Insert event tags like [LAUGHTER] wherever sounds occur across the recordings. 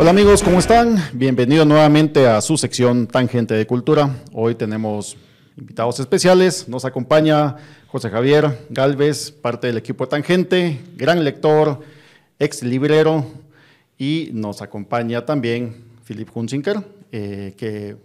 Hola amigos, ¿cómo están? Bienvenidos nuevamente a su sección Tangente de Cultura. Hoy tenemos invitados especiales. Nos acompaña José Javier Galvez, parte del equipo de Tangente, gran lector, ex librero, y nos acompaña también Philip Hunziker, eh, que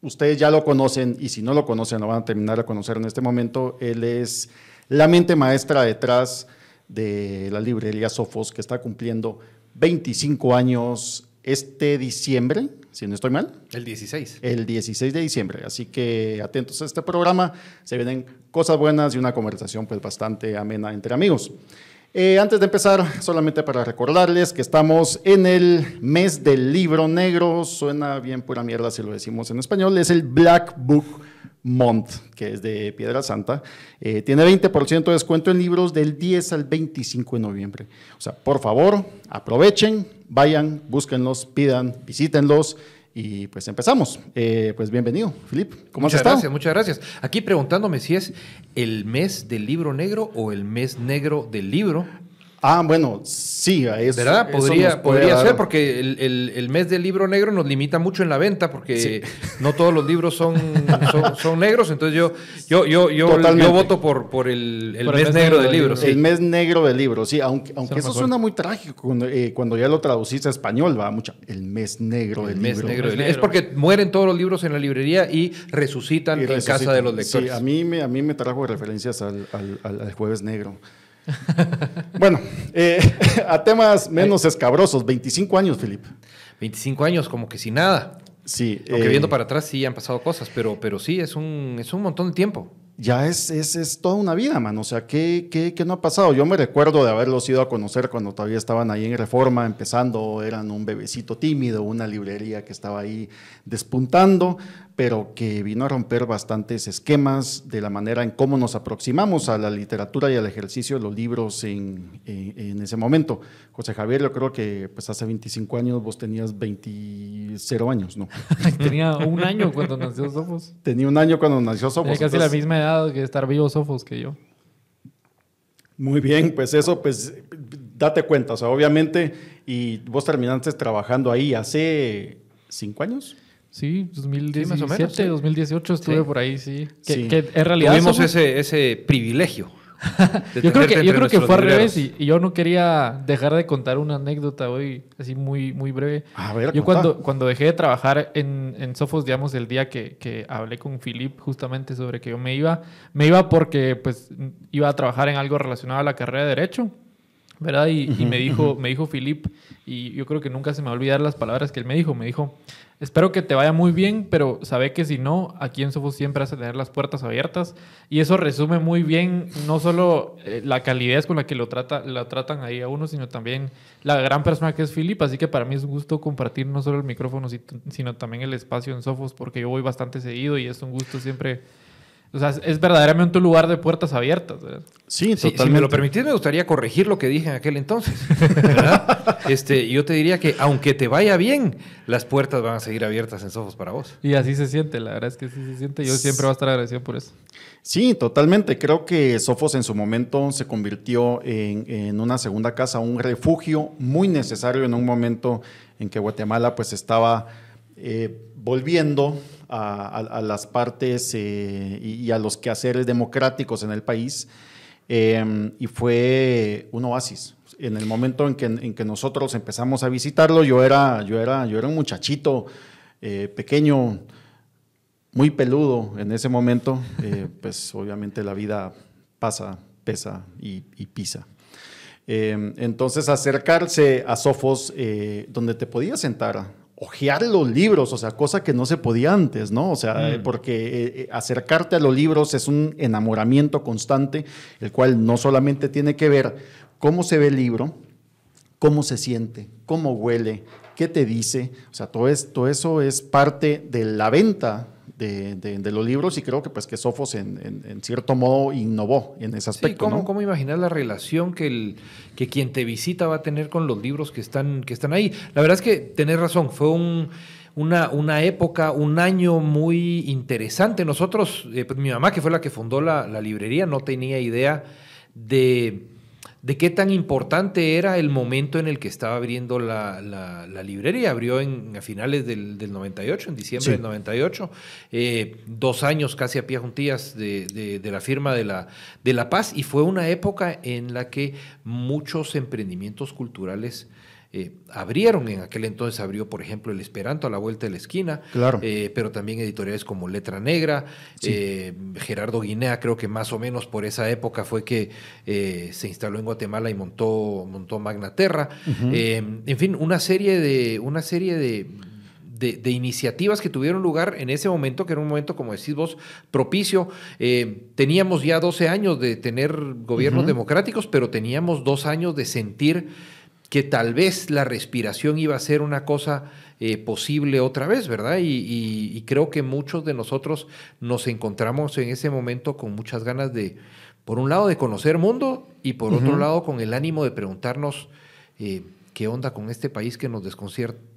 ustedes ya lo conocen y si no lo conocen lo van a terminar de conocer en este momento. Él es la mente maestra detrás de la librería Sofos, que está cumpliendo 25 años este diciembre, si no estoy mal. El 16. El 16 de diciembre. Así que atentos a este programa. Se vienen cosas buenas y una conversación pues bastante amena entre amigos. Eh, antes de empezar, solamente para recordarles que estamos en el mes del libro negro. Suena bien pura mierda si lo decimos en español. Es el Black Book Month, que es de Piedra Santa. Eh, tiene 20% de descuento en libros del 10 al 25 de noviembre. O sea, por favor, aprovechen, vayan, búsquenlos, pidan, visítenlos. Y pues empezamos. Eh, pues bienvenido, Filip. ¿Cómo muchas has estado? Gracias, muchas gracias. Aquí preguntándome si es el mes del libro negro o el mes negro del libro. Ah, bueno, sí, eso. ¿Verdad? Podría, podría ser, porque el, mes del libro negro nos limita mucho en la venta, porque no todos los libros son, son, negros. Entonces yo, yo, yo, yo, yo voto por, por el, mes, negro del libro. El mes negro del libro, sí. Aunque, aunque eso suena muy trágico eh, cuando, ya lo traduciste a español, va mucho. El mes negro del libro. Negro Es porque mueren todos los libros en la librería y resucitan, en casa de los lectores. Sí, a mí me, a mí me trajo referencias al, al jueves negro. [LAUGHS] bueno, eh, [LAUGHS] a temas menos escabrosos, 25 años, Felipe. 25 años, como que sin nada. Sí. Aunque viendo eh, para atrás sí han pasado cosas, pero, pero sí, es un, es un montón de tiempo. Ya es, es, es toda una vida, man. O sea, ¿qué, ¿qué, qué, no ha pasado? Yo me recuerdo de haberlos ido a conocer cuando todavía estaban ahí en Reforma, empezando, eran un bebecito tímido, una librería que estaba ahí despuntando, pero que vino a romper bastantes esquemas de la manera en cómo nos aproximamos a la literatura y al ejercicio de los libros en, en, ese momento. José Javier, yo creo que pues hace 25 años vos tenías 20 años, ¿no? [LAUGHS] Tenía un año cuando nació Sofos. Tenía un año cuando nació Sofos. Tenía casi la misma edad que estar vivo Sofos que yo. Muy bien, pues eso, pues date cuenta, o sea, obviamente, y vos terminaste trabajando ahí hace cinco años. Sí, 2017, 2018 estuve por ahí, sí. Que, en realidad tuvimos ese, ese privilegio. [LAUGHS] yo creo que, yo creo que fue al revés y, yo no quería dejar de contar una anécdota hoy, así muy, muy breve. A ver, yo cuando, cuando dejé de trabajar en, en Sofos, digamos, el día que, que hablé con Philip justamente sobre que yo me iba, me iba porque pues iba a trabajar en algo relacionado a la carrera de Derecho. ¿Verdad? Y, y, me dijo, me dijo Philip, y yo creo que nunca se me va a olvidar las palabras que él me dijo. Me dijo, Espero que te vaya muy bien, pero sabe que si no, aquí en Sofos siempre hace tener las puertas abiertas. Y eso resume muy bien no solo eh, la calidez con la que lo, trata, lo tratan ahí a uno, sino también la gran persona que es Philip. Así que para mí es un gusto compartir no solo el micrófono, sino también el espacio en Sofos, porque yo voy bastante seguido y es un gusto siempre o sea, es verdaderamente un lugar de puertas abiertas. Sí, totalmente. Si me lo permitís, me gustaría corregir lo que dije en aquel entonces. [LAUGHS] este, yo te diría que aunque te vaya bien, las puertas van a seguir abiertas en Sofos para vos. Y así se siente, la verdad es que sí se siente. Yo siempre voy a estar agradecido por eso. Sí, totalmente. Creo que Sofos en su momento se convirtió en, una segunda casa, un refugio muy necesario en un momento en que Guatemala pues estaba eh, volviendo a, las partes eh, y, a los quehaceres democráticos en el país. Em, y fue un oasis. En el momento en que, nosotros empezamos a visitarlo, yo era, yo era, yo era un muchachito eh, pequeño, muy peludo en ese momento. [LAUGHS] Pues obviamente la vida pasa, pesa y, y pisa. Em, entonces acercarse a Sofos, donde te podías sentar ojear los libros, o sea, cosa que no se podía antes, ¿no? O sea, mm. porque eh, eh, acercarte a los libros es un enamoramiento constante, el cual no solamente tiene que ver cómo se ve el libro, cómo se siente, cómo huele, qué te dice, o sea, todo, todo eso es parte de la venta de, los libros y creo que pues que Sofos en, cierto modo innovó en ese aspecto. Sí, ¿cómo, ¿cómo imaginar la relación que, el, que quien te visita va a tener con los libros que están, que están ahí? La verdad es que tenés razón, fue un, una, una época, un año muy interesante. Nosotros, eh, pues, mi mamá que fue la que fundó la, la librería, no tenía idea de de qué tan importante era el momento en el que estaba abriendo la, librería. Abrió en, a finales del, 98, en diciembre del 98, eh, dos años casi a pie juntillas de, la firma de la, de la paz y fue una época en la que muchos emprendimientos culturales eh, abrieron en aquel entonces, abrió por ejemplo el Esperanto a la vuelta de la esquina, claro. Eh, pero también editoriales como Letra Negra, eh, Gerardo Guinea creo que más o menos por esa época fue que se instaló en Guatemala y montó, montó Magnaterra, en fin, una serie de, una serie de, de, iniciativas que tuvieron lugar en ese momento, que era un momento, como decís vos, propicio. teníamos ya 12 años de tener gobiernos democráticos, pero teníamos dos años de sentir que tal vez la respiración iba a ser una cosa eh, posible otra vez, ¿verdad? Y, creo que muchos de nosotros nos encontramos en ese momento con muchas ganas de, por un lado, de conocer mundo y por otro lado, con el ánimo de preguntarnos eh, qué onda con este país que nos,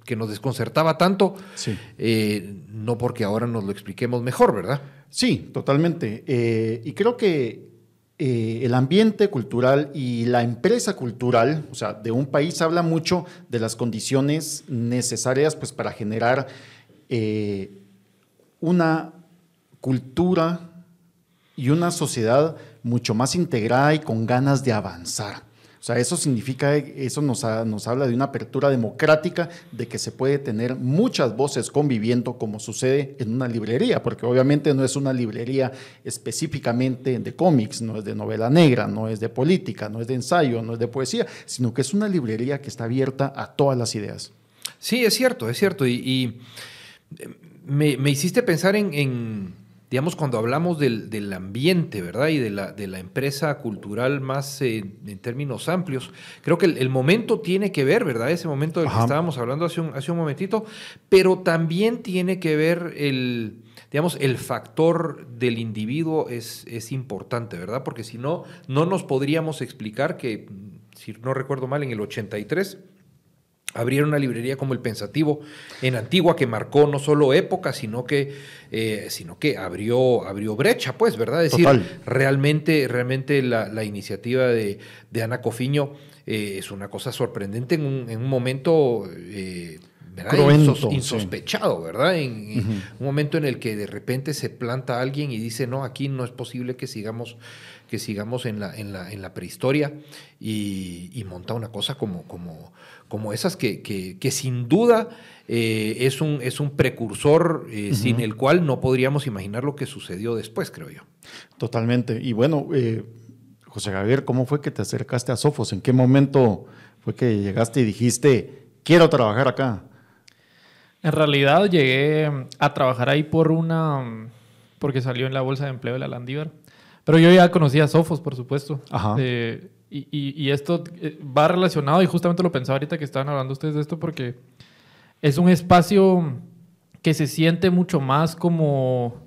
que nos desconcertaba tanto, eh, no porque ahora nos lo expliquemos mejor, ¿verdad? Sí, totalmente. y creo que eh, el ambiente cultural y la empresa cultural, o sea, de un país habla mucho de las condiciones necesarias pues, para generar eh, una cultura y una sociedad mucho más integrada y con ganas de avanzar. O sea, eso significa, eso nos, nos habla de una apertura democrática, de que se puede tener muchas voces conviviendo como sucede en una librería, porque obviamente no es una librería específicamente de cómics, no es de novela negra, no es de política, no es de ensayo, no es de poesía, sino que es una librería que está abierta a todas las ideas. Sí, es cierto, es cierto. Y, me, hiciste pensar en digamos, cuando hablamos del, ambiente, ¿verdad? Y de la, de la empresa cultural más eh, en términos amplios, creo que el, momento tiene que ver, ¿verdad? Ese momento del que estábamos hablando hace un, hace un momentito, pero también tiene que ver el, digamos, el factor del individuo es, es importante, ¿verdad? Porque si no, no nos podríamos explicar que, si no recuerdo mal, en el 83, abrieron una librería como El Pensativo en Antigua que marcó no solo época, sino que, eh, sino que abrió, abrió brecha, pues, ¿verdad? Es decir, realmente, realmente la, iniciativa de, Ana Cofiño eh, es una cosa sorprendente en un, momento... Eh, insospechado, ¿verdad? En, un momento en el que de repente se planta alguien y dice, no, aquí no es posible que sigamos, que sigamos en la, en la, en la prehistoria y, monta una cosa como, como, como esas que, que, sin duda eh, es, un, es un precursor eh, sin el cual no podríamos imaginar lo que sucedió después, creo yo. Totalmente. Y bueno, eh, José Javier, ¿cómo fue que te acercaste a Sofos? ¿En qué momento fue que llegaste y dijiste, quiero trabajar acá? En realidad llegué a trabajar ahí por una, porque salió en la bolsa de empleo de la Landívar. Pero yo ya conocía a Sofos, por supuesto. Ajá. Y, esto eh, va relacionado, y justamente lo pensaba ahorita que estaban hablando ustedes de esto, porque es un espacio que se siente mucho más como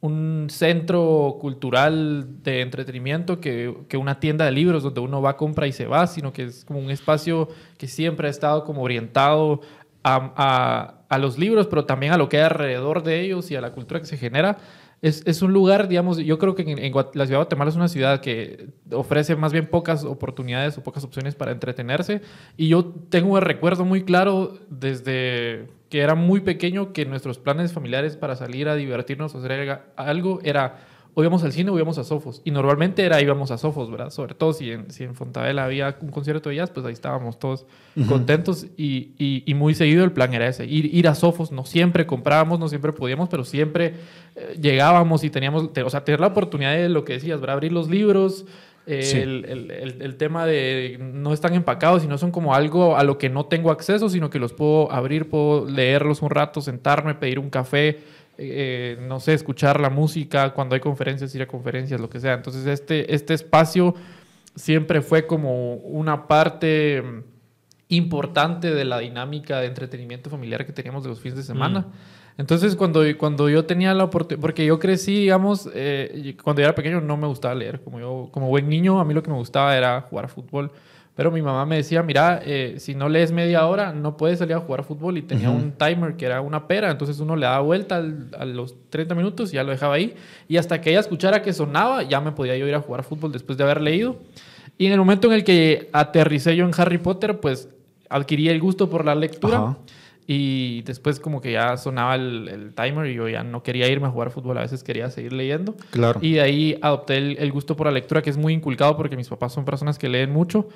un centro cultural de entretenimiento que, una tienda de libros donde uno va, compra y se va, sino que es como un espacio que siempre ha estado como orientado a, a los libros, pero también a lo que hay alrededor de ellos y a la cultura que se genera es, un lugar, digamos, yo creo que en, la ciudad de Guatemala es una ciudad que ofrece más bien pocas oportunidades o pocas opciones para entretenerse. Y yo tengo un recuerdo muy claro desde que era muy pequeño que nuestros planes familiares para salir a divertirnos o hacer algo era o íbamos al cine o íbamos a Sofos. Y normalmente era íbamos a Sofos, ¿verdad? Sobre todo si en, si en Fontavela había un concierto de jazz, pues ahí estábamos todos contentos y, y, muy seguido el plan era ese, ir, ir a Sofos. No siempre comprábamos, no siempre podíamos, pero siempre eh, llegábamos y teníamos, o sea, tener la oportunidad de lo que decías, ¿verdad? Abrir los libros. el, el, el, tema de no están empacados, sino son como algo a lo que no tengo acceso, sino que los puedo abrir, puedo leerlos un rato, sentarme, pedir un café, eh, no sé, escuchar la música, cuando hay conferencias, ir a conferencias, lo que sea. Entonces, este, este espacio siempre fue como una parte importante de la dinámica de entretenimiento familiar que teníamos de los fines de semana. Mm. Entonces, cuando, cuando yo tenía la oportunidad, porque yo crecí, digamos, eh, cuando yo era pequeño no me gustaba leer. Como, yo, como buen niño, a mí lo que me gustaba era jugar a fútbol Pero mi mamá me decía, mira, eh, si no lees media hora, no puedes salir a jugar fútbol. Y tenía un timer que era una pera. Entonces uno le daba vuelta a los 30 minutos y ya lo dejaba ahí. Y hasta que ella escuchara que sonaba, ya me podía yo ir a jugar fútbol después de haber leído. Y en el momento en el que aterricé yo en Harry Potter, pues adquirí el gusto por la lectura. Y después como que ya sonaba el, timer y yo ya no quería irme a jugar fútbol, a veces quería seguir leyendo. Claro. Y de ahí adopté el, gusto por la lectura, que es muy inculcado porque mis papás son personas que leen mucho.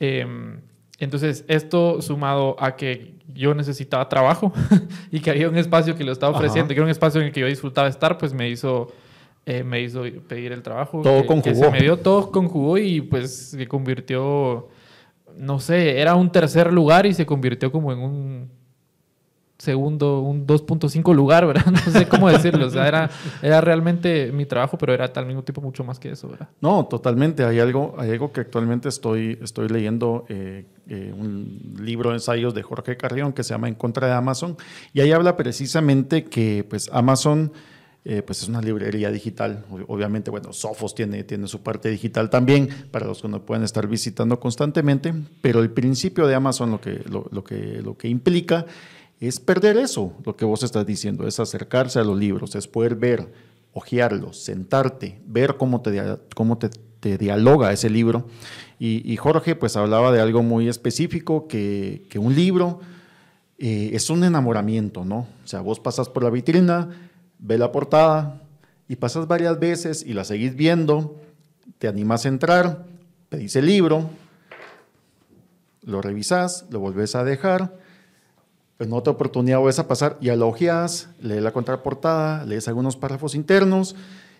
Em, entonces, esto sumado a que yo necesitaba trabajo [LAUGHS] y que había un espacio que lo estaba ofreciendo, que era un espacio en el que yo disfrutaba estar, pues me hizo, eh, me hizo pedir el trabajo. Todo Que se me dio todo conjugó y pues se convirtió, no sé, era un tercer lugar y se convirtió como en un segundo, un 2.5 lugar, ¿verdad? [LAUGHS] No sé cómo decirlo. O sea, era, era realmente mi trabajo, pero era al mismo tiempo mucho más que eso, ¿verdad? No, totalmente. Hay algo, hay algo que actualmente estoy, estoy leyendo, eh, eh, un libro de ensayos de Jorge Carrión que se llama En contra de Amazon. Y ahí habla precisamente que pues Amazon... Eh, pues es una librería digital. Obviamente, bueno, Sophos tiene, tiene su parte digital también, para los que no pueden estar visitando constantemente, pero el principio de Amazon lo que, lo, que, lo que implica es perder eso, lo que vos estás diciendo, es acercarse a los libros, es poder ver, ojearlos, sentarte, ver cómo te, cómo te, dialoga ese libro. Y, Jorge pues hablaba de algo muy específico, que, un libro eh, es un enamoramiento, ¿no? O sea, vos pasas por la vitrina, ve la portada y pasas varias veces y la seguís viendo, te animas a entrar, pedís el libro, lo revisás, lo volvés a dejar en otra oportunidad vuelves a pasar y elogias, lees la contraportada, lees algunos párrafos internos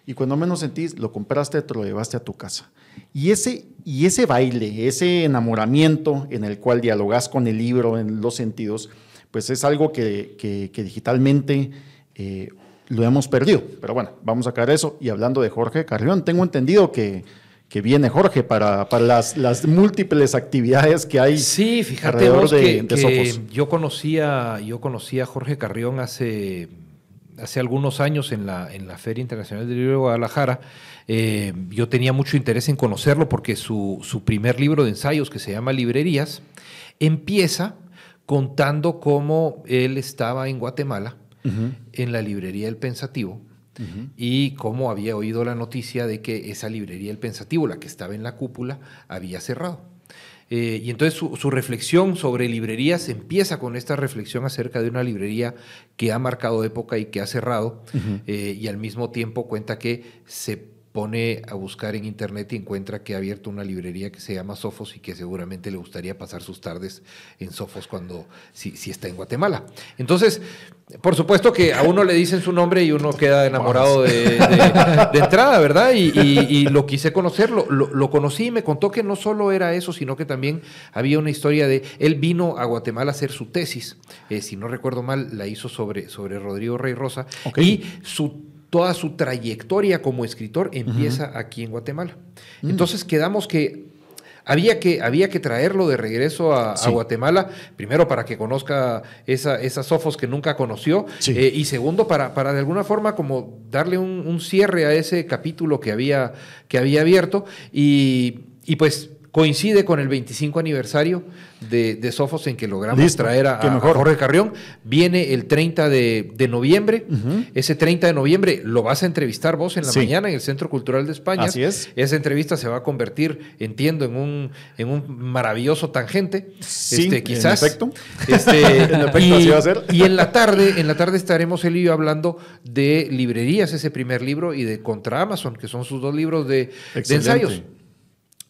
y cuando menos sentís, lo compraste, te lo llevaste a tu casa. Y ese, y ese baile, ese enamoramiento en el cual dialogas con el libro en los sentidos, pues es algo que, que, digitalmente eh, lo hemos perdido. Pero bueno, vamos a caer eso. Y hablando de Jorge Carrión, tengo entendido que que viene Jorge para, para las, las, múltiples actividades que hay. Sí, fíjate vos que, yo conocía yo conocía a Jorge Carrión hace, hace algunos años en la, en la Feria Internacional del Libro de Guadalajara. Eh, yo tenía mucho interés en conocerlo porque su, su primer libro de ensayos, que se llama Librerías, empieza contando cómo él estaba en Guatemala, en la librería El Pensativo, y cómo había oído la noticia de que esa librería El Pensativo, la que estaba en la cúpula, había cerrado. Eh, y entonces su, reflexión sobre librerías empieza con esta reflexión acerca de una librería que ha marcado época y que ha cerrado, eh, y al mismo tiempo cuenta que se pone a buscar en internet y encuentra que ha abierto una librería que se llama Sofos y que seguramente le gustaría pasar sus tardes en Sofos cuando si, si está en Guatemala. Entonces, por supuesto que a uno le dicen su nombre y uno queda enamorado de, entrada, ¿verdad? Y, lo quise conocer, lo, conocí y me contó que no solo era eso, sino que también había una historia de, él vino a Guatemala a hacer su tesis, eh, si no recuerdo mal, la hizo sobre, sobre Rodrigo Rey Rosa, y su toda su trayectoria como escritor empieza aquí en Guatemala. Mm. Entonces quedamos que había que, había que traerlo de regreso a, Guatemala, primero para que conozca esa, esas sofos que nunca conoció, eh, y segundo para, para de alguna forma como darle un, cierre a ese capítulo que había, que había abierto, y, y pues coincide con el 25 aniversario de, Sofos en que logramos traer a, Jorge Carrión. Viene el 30 de, noviembre. Ese 30 de noviembre lo vas a entrevistar vos en la mañana en el Centro Cultural de España. Así es. Esa entrevista se va a convertir, entiendo, en un, en un maravilloso tangente. Sí, este, quizás. [LAUGHS] En efecto. Este, y, va a ser. y en la tarde, en la tarde estaremos él y yo hablando de librerías, ese primer libro, y de Contra Amazon, que son sus dos libros de, de ensayos.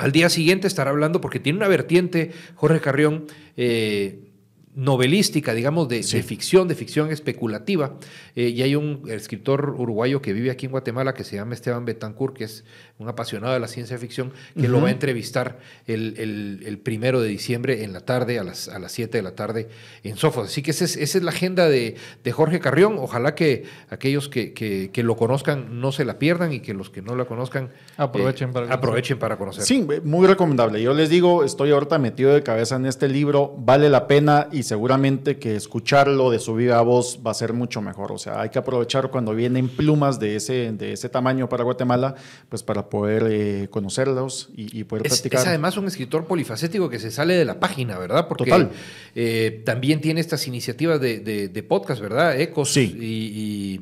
Al día siguiente estará hablando, porque tiene una vertiente, Jorge Carrión, eh, novelística, digamos, de, ficción, de ficción especulativa. Eh, y hay un escritor uruguayo que vive aquí en Guatemala que se llama Esteban Betancourt, que es un apasionado de la ciencia ficción, que lo va a entrevistar el, primero de diciembre en la tarde, a las, a las 7 de la tarde en Sofos. Así que esa es, la agenda de, Jorge Carrión. Ojalá que aquellos que, lo conozcan no se la pierdan y que los que no la conozcan aprovechen, para, eh, aprovechen para conocer. Sí, muy recomendable. Yo les digo, estoy ahorita metido de cabeza en este libro, vale la pena y y seguramente que escucharlo de su viva voz va a ser mucho mejor. O sea, hay que aprovechar cuando vienen plumas de ese, de ese tamaño para Guatemala, pues para poder eh, conocerlos y, poder es, practicar. Es además un escritor polifacético que se sale de la página, ¿verdad? Porque Total. Eh, también tiene estas iniciativas de, podcast, ¿verdad? Ecos y,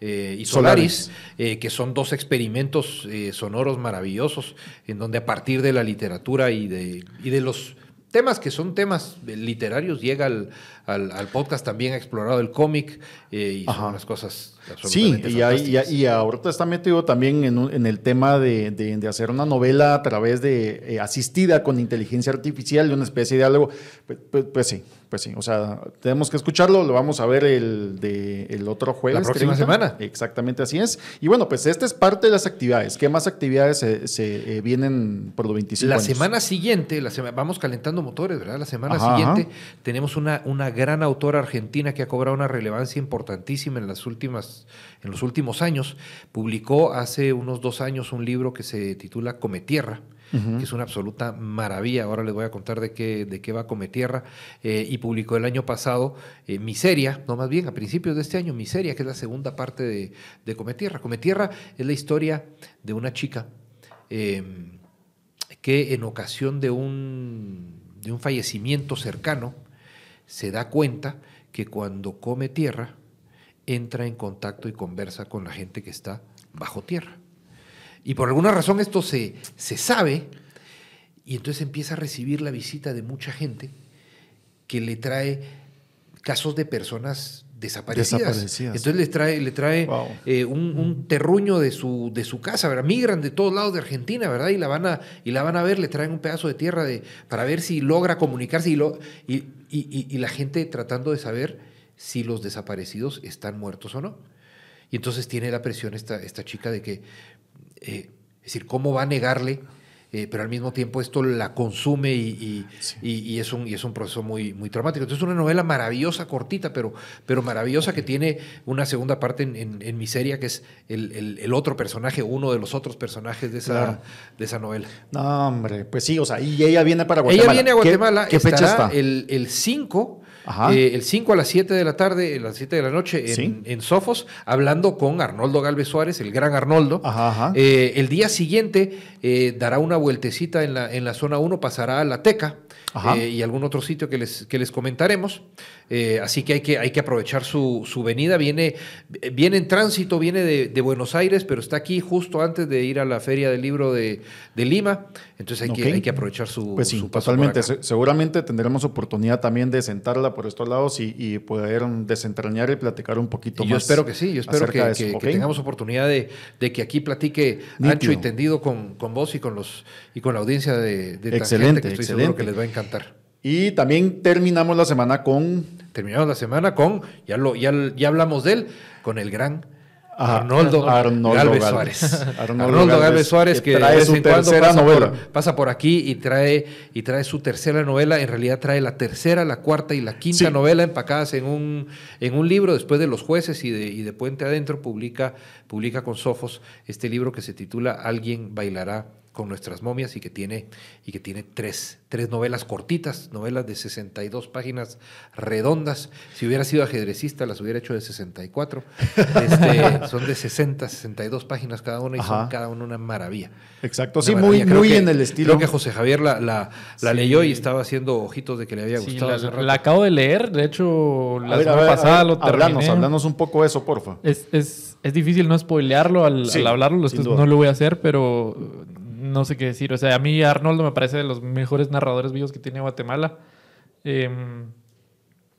y Solaris, que son dos experimentos sonoros maravillosos, en donde a partir de la literatura y de, y de los temas que son temas literarios, llega al, al, podcast también ha explorado el cómic eh, y son unas cosas Sí, y, y, y, ahorita está metido también en, en el tema de, de, hacer una novela a través de, eh, asistida con inteligencia artificial, de una especie de algo, pues, pues, pues sí, pues sí, o sea, tenemos que escucharlo, lo vamos a ver el, de, el otro jueves. La próxima semana. Exactamente así es. Y bueno, pues esta es parte de las actividades. ¿Qué más actividades se, eh, vienen por los 25 La años? semana siguiente, la vamos calentando motores, ¿verdad? La semana siguiente tenemos una, una gran autora argentina que ha cobrado una relevancia importantísima en, las últimas, en los últimos años. Publicó hace unos dos años un libro que se titula Come Tierra que es una absoluta maravilla. Ahora les voy a contar de qué, de qué va Cometierra. Eh, y publicó el año pasado eh, Miseria, no más bien a principios de este año, Miseria, que es la segunda parte de, de Cometierra. Cometierra es la historia de una chica em, que en ocasión de un, de un fallecimiento cercano se da cuenta que cuando come tierra entra en contacto y conversa con la gente que está bajo tierra. Y por alguna razón esto se, se sabe y entonces empieza a recibir la visita de mucha gente que le trae casos de personas desaparecidas. Entonces le trae, le trae eh, un, terruño de su, de su casa, ¿verdad? Migran de todos lados de Argentina, ¿verdad? Y la van a, y la van a ver, le traen un pedazo de tierra de, para ver si logra comunicarse y, lo, y, y, la gente tratando de saber si los desaparecidos están muertos o no. Y entonces tiene la presión esta, esta chica de que eh, es decir, ¿cómo va a negarle? Eh, pero al mismo tiempo esto la consume y, es, un, y es un proceso muy, muy traumático. Entonces es una novela maravillosa, cortita, pero, pero maravillosa, que tiene una segunda parte en, en, Miseria, que es el, otro personaje, uno de los otros personajes de esa, de esa novela. No, hombre, pues sí, o sea, y ella viene para Guatemala. Ella viene a Guatemala, ¿Qué, fecha está? El 5 eh, el 5 a las 7 de la tarde, a las 7 de la noche en, Sofos, hablando con Arnoldo Galvez Suárez, el gran Arnoldo. Eh, el día siguiente eh, dará una vueltecita en la, en la zona 1, pasará a la Teca. Y algún otro sitio que les, que les comentaremos. así que hay que, hay que aprovechar su, venida. Viene, viene en tránsito, viene de, Buenos Aires, pero está aquí justo antes de ir a la Feria del Libro de, Lima. Entonces hay, que, hay que aprovechar su, pues sí, paso Totalmente. Seguramente tendremos oportunidad también de sentarla por estos lados y, poder desentrañar y platicar un poquito más. Yo espero que sí, yo espero que, tengamos oportunidad de, que aquí platique ancho y tendido con, vos y con los y con la audiencia de, de excelente, que estoy seguro que les va a encantar. Y también terminamos la semana con. Terminamos la semana con, ya lo, ya, ya hablamos de él, con el gran Arnoldo, Galvez Suárez. [LAUGHS] Arnoldo, Galvez, Suárez, que, trae su tercera novela. pasa por aquí y trae, y trae su tercera novela. En realidad trae la tercera, la cuarta y la quinta novela empacadas en un, en un libro. Después de Los Jueces y de, y de Puente Adentro, publica, publica con Sofos este libro que se titula Alguien bailará con nuestras momias y que tiene, y que tiene tres, tres novelas cortitas, novelas de 62 páginas redondas. Si hubiera sido ajedrecista, las hubiera hecho de 64. [LAUGHS] Este, son de 60, 62 páginas cada una y son cada una una maravilla. Exacto, sí, muy, muy en el estilo. Creo que José Javier la, la, leyó y estaba haciendo ojitos de que le había gustado. la, acabo de leer, de hecho, la semana pasada lo terminé. Hablanos, un poco de eso, porfa. Es, es, es difícil no spoilearlo al, al hablarlo, no lo voy a hacer, pero no sé qué decir. O sea, a mí Arnoldo me parece de los mejores narradores vivos que tiene Guatemala. Em,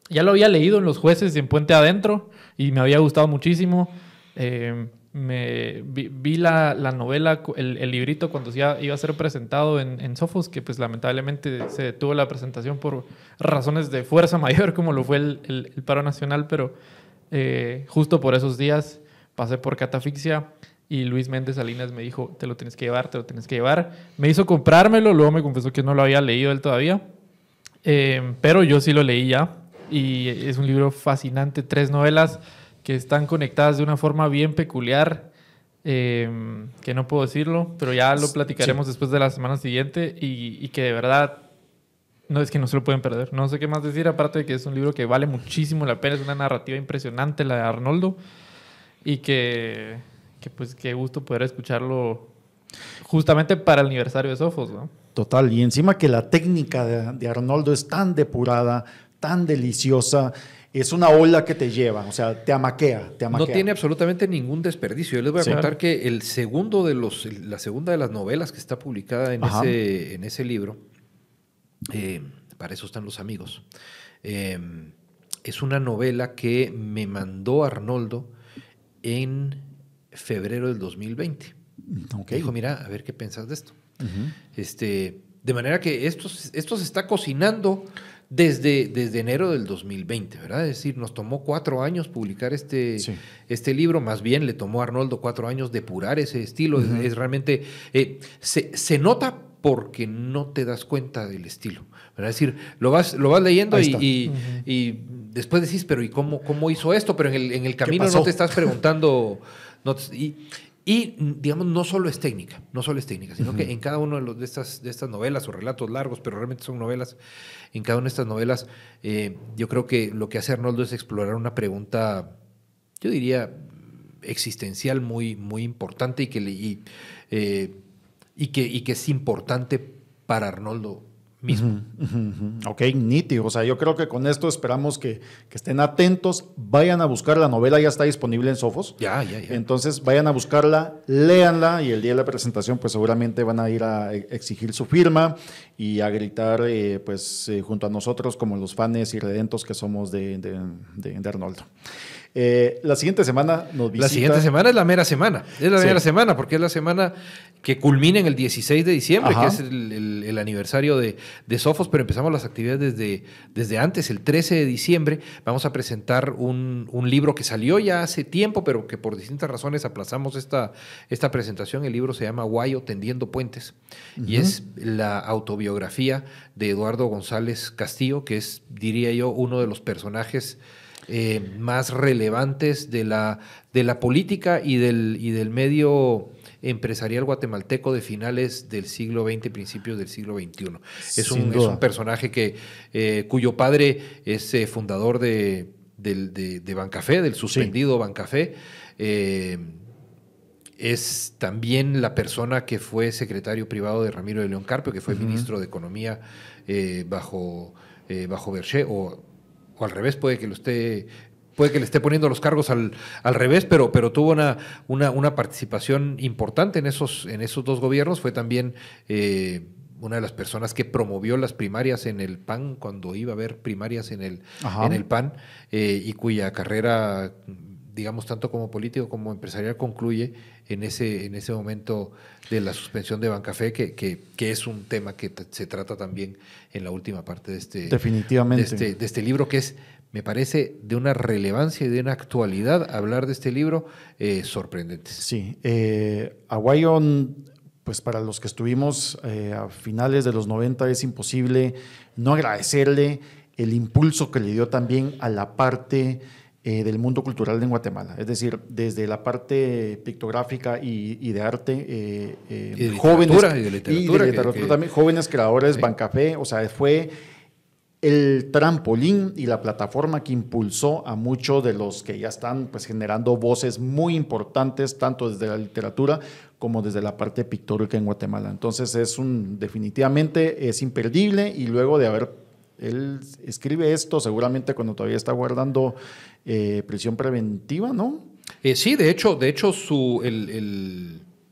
ya lo había leído en Los Jueces y en Puente Adentro y me había gustado muchísimo. Em, me, vi, la, novela, el, librito cuando ya iba a ser presentado en, Sofos, que pues lamentablemente se detuvo la presentación por razones de fuerza [LAUGHS] mayor, como lo fue el, paro nacional, pero eh, justo por esos días pasé por catafixia y Luis Méndez Salinas me dijo, te lo tienes que llevar, te lo tienes que llevar. Me hizo comprármelo, luego me confesó que no lo había leído él todavía. Eh, pero yo sí lo leí ya. Y es un libro fascinante, tres novelas que están conectadas de una forma bien peculiar, eh, que no puedo decirlo, pero ya lo platicaremos después de la semana siguiente y, que de verdad No, es que no se lo pueden perder. No sé qué más decir, aparte de que es un libro que vale muchísimo la pena, es una narrativa impresionante la de Arnoldo y que, que pues qué gusto poder escucharlo justamente para el aniversario de Sofos, ¿no? Total, y encima que la técnica de, Arnoldo es tan depurada, tan deliciosa, es una ola que te lleva, o sea, te amaquea, te amaquea. No tiene absolutamente ningún desperdicio. Yo les voy a contar que el segundo de los, la segunda de las novelas que está publicada en, ese, en ese libro, eh, para eso están los amigos, eh, es una novela que me mandó Arnoldo en febrero del 2020. Okay. Dijo, mira, a ver qué piensas de esto este, de manera que esto, esto se está cocinando desde, desde enero del 2020, ¿verdad? Es decir, nos tomó cuatro años publicar este, este libro, más bien le tomó a Arnoldo cuatro años depurar ese estilo. es, realmente, eh, se, nota porque no te das cuenta del estilo. ¿verdad? Es decir, lo vas, lo vas leyendo y, y, después decís, pero ¿y cómo, cómo hizo esto? Pero en el, en el camino no te estás preguntando. [LAUGHS] No y, y, digamos, no solo es técnica, no solo es técnica, sino que en cada una de, de, estas, de estas novelas o relatos largos, pero realmente son novelas, en cada una de estas novelas, eh, yo creo que lo que hace Arnoldo es explorar una pregunta, yo diría, existencial muy, muy importante y que, y, eh, y que, y que es importante para Arnoldo mismo. Ok, nítido. O sea, yo creo que con esto esperamos que, estén atentos, vayan a buscar la novela, ya está disponible en Sofos. Ya, ya, ya. Entonces vayan a buscarla, léanla y el día de la presentación pues seguramente van a ir a e, exigir su firma y a gritar eh, pues eh, junto a nosotros como los fans y redentos que somos de, de, de Arnoldo. Eh, la siguiente semana nos visita. La siguiente semana es la mera semana. Es la mera semana, porque es la semana que culmina en el 16 de diciembre, que es el, aniversario de, Sofos, pero empezamos las actividades desde, desde antes, el 13 de diciembre. Vamos a presentar un, libro que salió ya hace tiempo, pero que por distintas razones aplazamos esta, esta presentación. El libro se llama Guayo Tendiendo Puentes y es la autobiografía de Eduardo González Castillo, que es, diría yo, uno de los personajes eh, más relevantes de la, de la política y del, y del medio empresarial guatemalteco de finales del siglo XX, principios del siglo XXI. Es, un, es un, personaje que, eh, cuyo padre es eh, fundador de, de, Bancafé, del suspendido Bancafé. es también la persona que fue secretario privado de Ramiro de León Carpio, que fue ministro de Economía bajo, bajo Berché, o o al revés, puede que lo esté puede que le esté poniendo los cargos al, al revés, pero, pero tuvo una, una, participación importante en esos, en esos dos gobiernos. Fue también eh, una de las personas que promovió las primarias en el PAN cuando iba a haber primarias en el, en el PAN eh, y cuya carrera, digamos, tanto como político como empresarial concluye en ese, en ese momento de la suspensión de Bancafé, que, que, que es un tema que se trata también en la última parte de este, Definitivamente. De este, de este libro, que es, me parece, de una relevancia y de una actualidad hablar de este libro eh, sorprendente. Sí, eh, Aguayo, pues para los que estuvimos eh, a finales de los 90 es imposible no agradecerle el impulso que le dio también a la parte eh, del mundo cultural en Guatemala. Es decir, desde la parte pictográfica y, de arte, eh, eh, jóvenes. Y de literatura. también, jóvenes creadores, Bancafé, o sea, fue el trampolín y la plataforma que impulsó a muchos de los que ya están pues, generando voces muy importantes, tanto desde la literatura como desde la parte pictórica en Guatemala. Entonces, es un, definitivamente es imperdible y luego de haber él escribe esto seguramente cuando todavía está guardando eh, prisión preventiva, ¿no? Eh, sí, de hecho, de hecho su,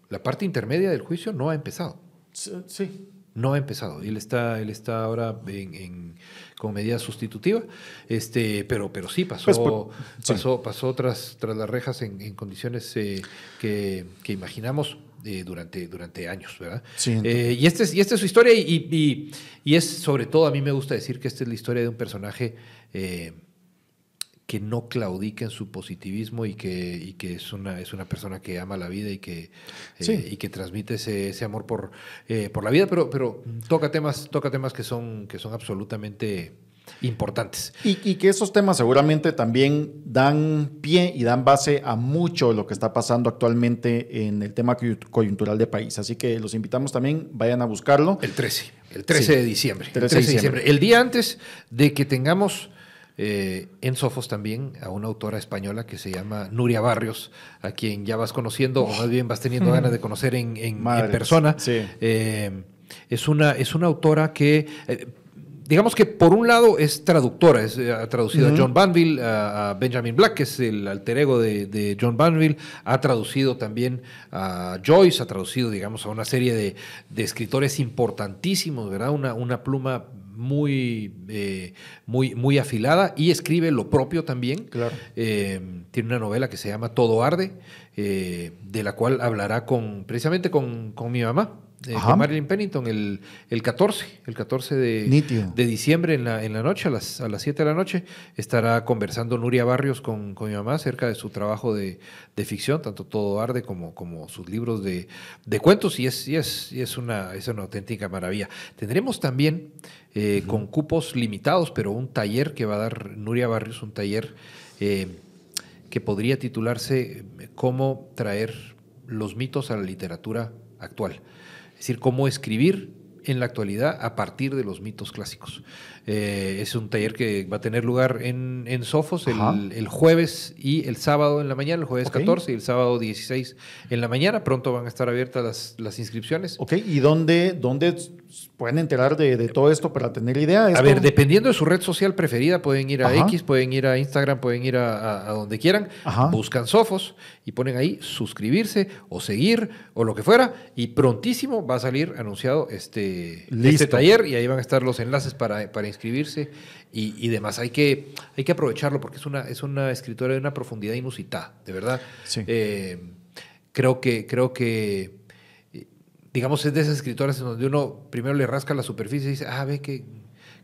la parte intermedia del juicio no ha empezado. Sí. No ha empezado. Él está, él está ahora en, como medida sustitutiva, este, pero, pero sí pasó, pues, pasó, pasó tras, tras las rejas en, condiciones eh, que, que imaginamos durante, durante años, ¿verdad? Sí, eh, y, este es, y esta es su historia y, y, es sobre todo, a mí me gusta decir que esta es la historia de un personaje que no claudica en su positivismo y que, y que es, una, es una persona que ama la vida y que, eh, y que transmite ese, ese amor por, por la vida, pero, pero toca, temas, toca temas que son, que son absolutamente importantes. Y, que esos temas seguramente también dan pie y dan base a mucho de lo que está pasando actualmente en el tema coyuntural de país. Así que los invitamos también, vayan a buscarlo. El 13. El 13 de diciembre. El 13 de diciembre. El día antes de que tengamos eh, en Sofos también a una autora española que se llama Nuria Barrios, a quien ya vas conociendo, o más bien vas teniendo ganas de conocer en, persona. Eh, es, una, es una autora que eh, digamos que por un lado es traductora, es, ha traducido a John Banville, a, Benjamin Black, que es el alter ego de, John Banville, ha traducido también a Joyce, ha traducido, digamos, a una serie de, escritores importantísimos, ¿verdad? Una, una pluma muy, eh, muy, muy afilada y escribe lo propio también. Claro. Eh, tiene una novela que se llama Todo Arde, eh, de la cual hablará con, precisamente con, con mi mamá con Marilyn Pennington el, el 14, el 14 de, de diciembre en la, en la noche, a las, a las 7 de la noche, estará conversando Nuria Barrios con, con mi mamá acerca de su trabajo de, de, ficción, tanto Todo Arde como, como sus libros de, de cuentos, y es, y es, y es, una, es una auténtica maravilla. Tendremos también eh, con cupos limitados, pero un taller que va a dar Nuria Barrios, un taller eh, que podría titularse Cómo traer los mitos a la literatura actual es decir, cómo escribir en la actualidad a partir de los mitos clásicos. Eh, es un taller que va a tener lugar en, en Sofos el, jueves y el sábado en la mañana, el jueves 14 y el sábado 16 en la mañana. Pronto van a estar abiertas las, las inscripciones. Ok, ¿y dónde, dónde pueden enterar de, de todo esto para tener idea? A ver, dependiendo de su red social preferida, pueden ir a X, pueden ir a Instagram, pueden ir a, a, donde quieran, buscan Sofos y ponen ahí suscribirse o seguir o lo que fuera y prontísimo va a salir anunciado este, este taller y ahí van a estar los enlaces para, para inscribirse y, demás. Hay que, hay que aprovecharlo porque es una, es una escritora de una profundidad inusitada, de verdad. Eh, creo que, creo que, digamos, es de esas escritoras en donde uno primero le rasca la superficie y dice, ah, ve que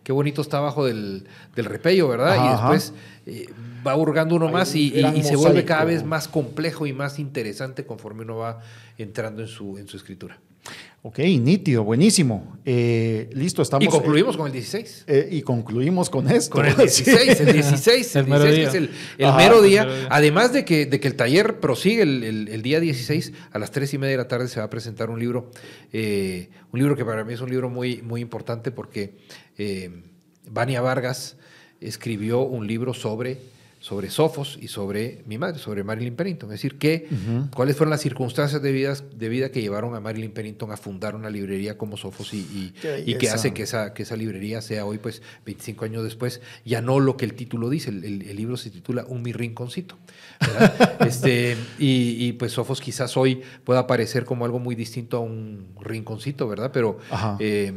qué bonito está abajo del, del repello, ¿verdad? y después eh, va hurgando uno más y, se vuelve cada vez más complejo y más interesante conforme uno va entrando en su, en su escritura. Ok, nítido, buenísimo. Eh, listo, estamos. Y concluimos con el 16. Eh, y concluimos con esto. Con el 16, el 16, [LAUGHS] el, 16 que es el, mero, día. Además de que, de que el taller prosigue el, día 16, a las 3 y media de la tarde se va a presentar un libro, eh, un libro que para mí es un libro muy, muy importante porque Vania Vargas escribió un libro sobre sobre Sofos y sobre mi madre, sobre Marilyn Pennington. Es decir, que, cuáles fueron las circunstancias de vida, de vida que llevaron a Marilyn Pennington a fundar una librería como Sofos y, y, que hace que esa, que esa librería sea hoy, pues 25 años después, ya no lo que el título dice. El, libro se titula Un mi rinconcito. [LAUGHS] este, y, pues Sofos quizás hoy pueda parecer como algo muy distinto a un rinconcito, ¿verdad? Pero eh,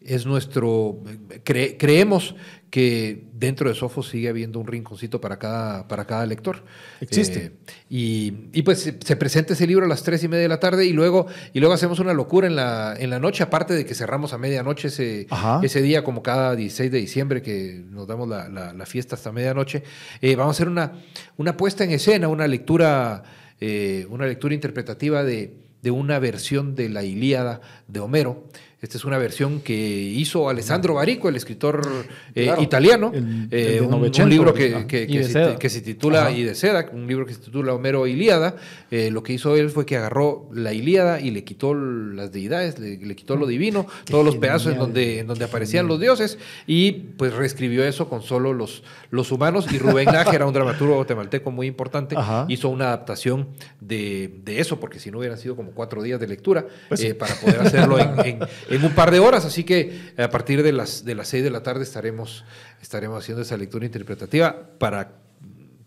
es nuestro, creemos que dentro de Sofos sigue habiendo un rinconcito para cada, para cada lector. Existe. Eh, y, pues se presenta ese libro a las tres y media de la tarde y luego, y luego hacemos una locura en la, en la noche, aparte de que cerramos a medianoche ese, ese día, como cada 16 de diciembre, que nos damos la, fiesta hasta medianoche. Eh, vamos a hacer una, una puesta en escena, una lectura, eh, una lectura interpretativa de, de una versión de la Ilíada de Homero. Esta es una versión que hizo Alessandro Barico, el escritor eh, italiano, eh, un, libro que, que, se, titula Y de Seda, un libro que se titula Homero Ilíada. Eh, lo que hizo él fue que agarró la Ilíada y le quitó las deidades, le, quitó lo divino, [LAUGHS] todos los pedazos en donde, en donde aparecían los dioses y pues reescribió eso con solo los, los humanos. Y Rubén Nájera, un dramaturgo guatemalteco muy importante, hizo una adaptación de, eso, porque si no hubieran sido como cuatro días de lectura pues para poder hacerlo en en [LAUGHS] un par de horas, así que a partir de las, de las 6 de la tarde estaremos, estaremos haciendo esa lectura interpretativa para,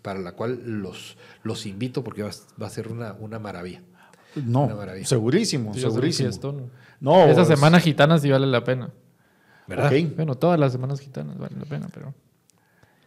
para la cual los, los invito porque va, a ser una, una maravilla. No, segurísimo, segurísimo. No, Esa semana gitana sí vale la pena. ¿Verdad? Bueno, todas las semanas gitanas valen la pena, pero...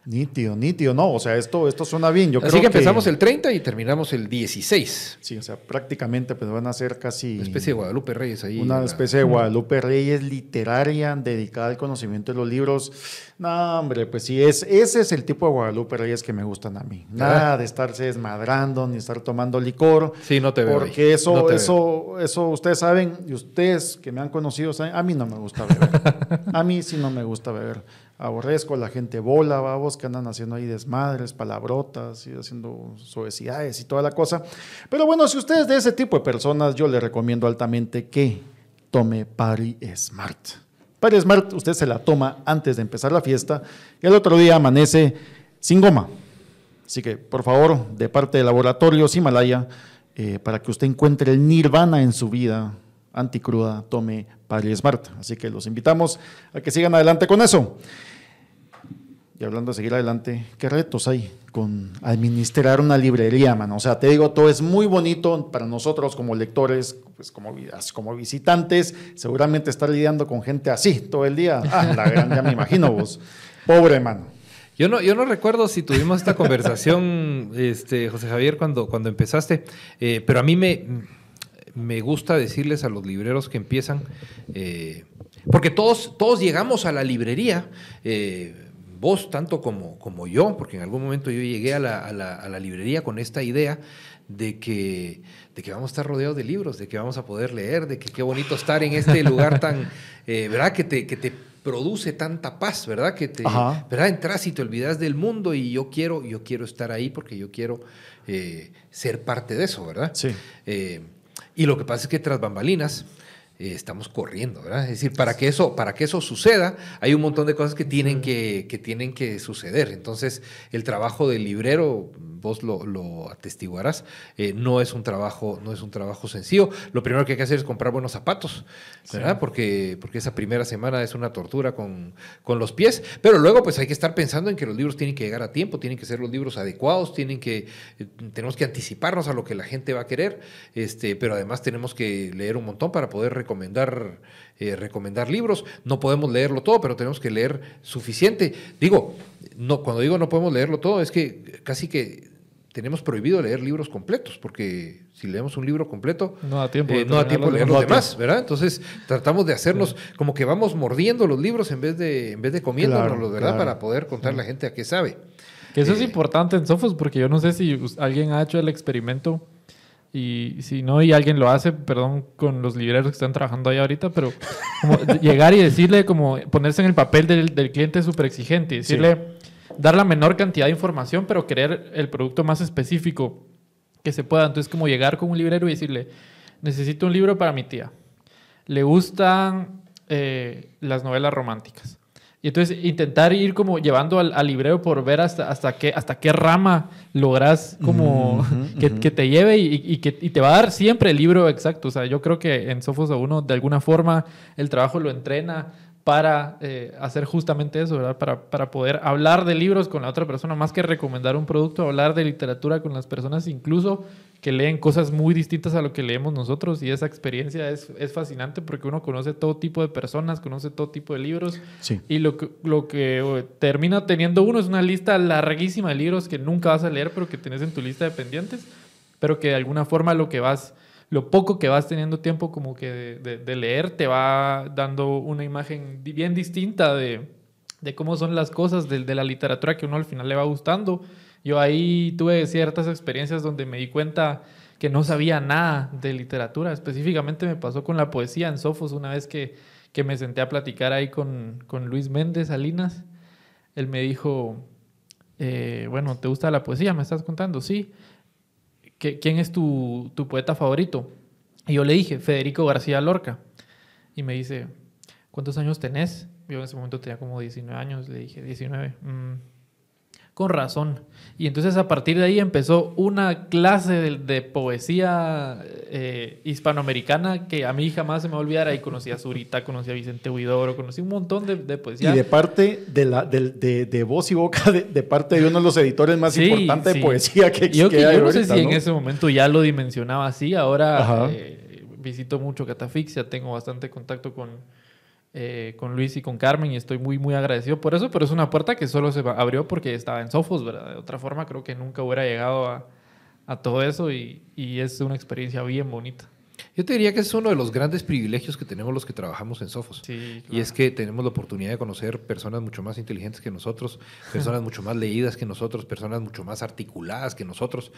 Nítido, nítido, no, o sea, esto, esto suena bien. Yo Así que empezamos el 30 y terminamos el 16. Sí, o sea, prácticamente pues van a ser casi... Una especie de Guadalupe Reyes ahí. Una especie de Guadalupe Reyes literaria dedicada al conocimiento de los libros. No, hombre, pues sí, es, ese es el tipo de Guadalupe Reyes que me gustan a mí. Nada de estarse desmadrando ni estar tomando licor. Sí, no te veo. Porque eso, eso, eso, ustedes saben, y ustedes que me han conocido saben, a mí no me gusta beber. [LAUGHS] a mí sí no me gusta beber aborrezco la gente bola, babos, que andan haciendo ahí desmadres, palabrotas y haciendo suavecidades y toda la cosa. Pero bueno, si usted es de ese tipo de personas, yo le recomiendo altamente que tome Pari Smart. Para Smart usted se la toma antes de empezar la fiesta y el otro día amanece sin goma. Así que, por favor, de parte de Laboratorios Himalaya, eh, para que usted encuentre el nirvana en su vida anticruda, tome Padre Smart. Así que los invitamos a que sigan adelante con eso. Y hablando de seguir adelante, ¿qué retos hay con administrar una librería, mano? O sea, te digo, todo es muy bonito para nosotros como lectores, pues como, visitantes, seguramente estar lidiando con gente así todo el día. Ah, la gran, ya me imagino vos. Pobre, mano. Yo no, yo no recuerdo si tuvimos esta conversación, [LAUGHS] este, José Javier, cuando, cuando empezaste, eh, pero a mí me, me gusta decirles a los libreros que empiezan, eh, porque todos, todos llegamos a la librería. Eh, vos tanto como, como yo, porque en algún momento yo llegué a la, librería con esta idea de que, de que vamos a estar rodeados de libros, de que vamos a poder leer, de que qué bonito estar en este lugar tan, [LAUGHS] eh, ¿verdad? Que te, que te produce tanta paz, ¿verdad? Que te, ¿verdad? Entras y te olvidas del mundo y yo quiero, yo quiero estar ahí porque yo quiero eh, ser parte de eso, ¿verdad? Sí. Eh, y lo que pasa es que tras bambalinas, eh, estamos corriendo, ¿verdad? Es decir, para que eso, para que eso suceda, hay un montón de cosas que tienen que, que tienen que suceder. Entonces, el trabajo del librero, vos lo, lo atestiguarás, eh, no es un trabajo, no es un trabajo sencillo. Lo primero que hay que hacer es comprar buenos zapatos, ¿verdad? Porque, porque esa primera semana es una tortura con, con, los pies. Pero luego, pues hay que estar pensando en que los libros tienen que llegar a tiempo, tienen que ser los libros adecuados, tienen que, eh, tenemos que anticiparnos a lo que la gente va a querer. Este, pero además tenemos que leer un montón para poder recomendar, eh, recomendar libros. No podemos leerlo todo, pero tenemos que leer suficiente. Digo, no, cuando digo no podemos leerlo todo, es que casi que tenemos prohibido leer libros completos, porque si leemos un libro completo, no da tiempo, eh, no da tiempo de leer los demás, ¿verdad? Entonces tratamos de hacernos como que vamos mordiendo los libros en vez de, en vez de comiéndonos, ¿verdad? Para poder contar a la gente a qué sabe. Que eso es eh, importante en Sofos, porque yo no sé si alguien ha hecho el experimento y si no, y alguien lo hace, perdón, con los libreros que están trabajando ahí ahorita, pero como [LAUGHS] llegar y decirle, como ponerse en el papel del, del cliente súper exigente, decirle, dar la menor cantidad de información, pero querer el producto más específico que se pueda. Entonces, como llegar con un librero y decirle, necesito un libro para mi tía. Le gustan eh, las novelas románticas. Y entonces intentar ir como llevando al, librero por ver hasta, hasta, qué, hasta qué rama logras como [LAUGHS] que, te lleve y, que y te va a dar siempre el libro exacto. O sea, yo creo que en Sofos a uno de alguna forma el trabajo lo entrena para eh, hacer justamente eso, ¿verdad? Para, para, poder hablar de libros con la otra persona, más que recomendar un producto, hablar de literatura con las personas, incluso que leen cosas muy distintas a lo que leemos nosotros. Y esa experiencia es, es fascinante porque uno conoce todo tipo de personas, conoce todo tipo de libros. Y lo que, lo que eh, termina teniendo uno es una lista larguísima de libros que nunca vas a leer, pero que tienes en tu lista de pendientes, pero que de alguna forma lo que vas lo poco que vas teniendo tiempo como que de, leer te va dando una imagen bien distinta de, cómo son las cosas de, de, la literatura que uno al final le va gustando. Yo ahí tuve ciertas experiencias donde me di cuenta que no sabía nada de literatura. Específicamente me pasó con la poesía en Sofos una vez que, que me senté a platicar ahí con, con Luis Méndez Salinas. Él me dijo, eh, bueno, ¿te gusta la poesía? ¿Me estás contando? Sí. ¿Quién es tu, poeta favorito? Y yo le dije, Federico García Lorca. Y me dice, ¿cuántos años tenés? Yo en ese momento tenía como 19 años, le dije, 19 con razón. Y entonces a partir de ahí empezó una clase de, poesía eh, hispanoamericana que a mí jamás se me va a olvidar. Ahí conocí a Zurita, conocí a Vicente Huidoro, conocí un montón de, poesía. Y de parte de, la, de, de voz y boca, de, parte de uno de los editores más importantes de poesía que existe. Yo, yo no sé si en ese momento ya lo dimensionaba así. Ahora eh, visito mucho Catafixia, tengo bastante contacto con eh, con Luis y con Carmen y estoy muy, muy agradecido por eso, pero es una puerta que solo se abrió porque estaba en Sofos, ¿verdad? De otra forma creo que nunca hubiera llegado a, a todo eso y, y, es una experiencia bien bonita. Yo te diría que es uno de los grandes privilegios que tenemos los que trabajamos en Sofos. Y es que tenemos la oportunidad de conocer personas mucho más inteligentes que nosotros, personas [LAUGHS] mucho más leídas que nosotros, personas mucho más articuladas que nosotros.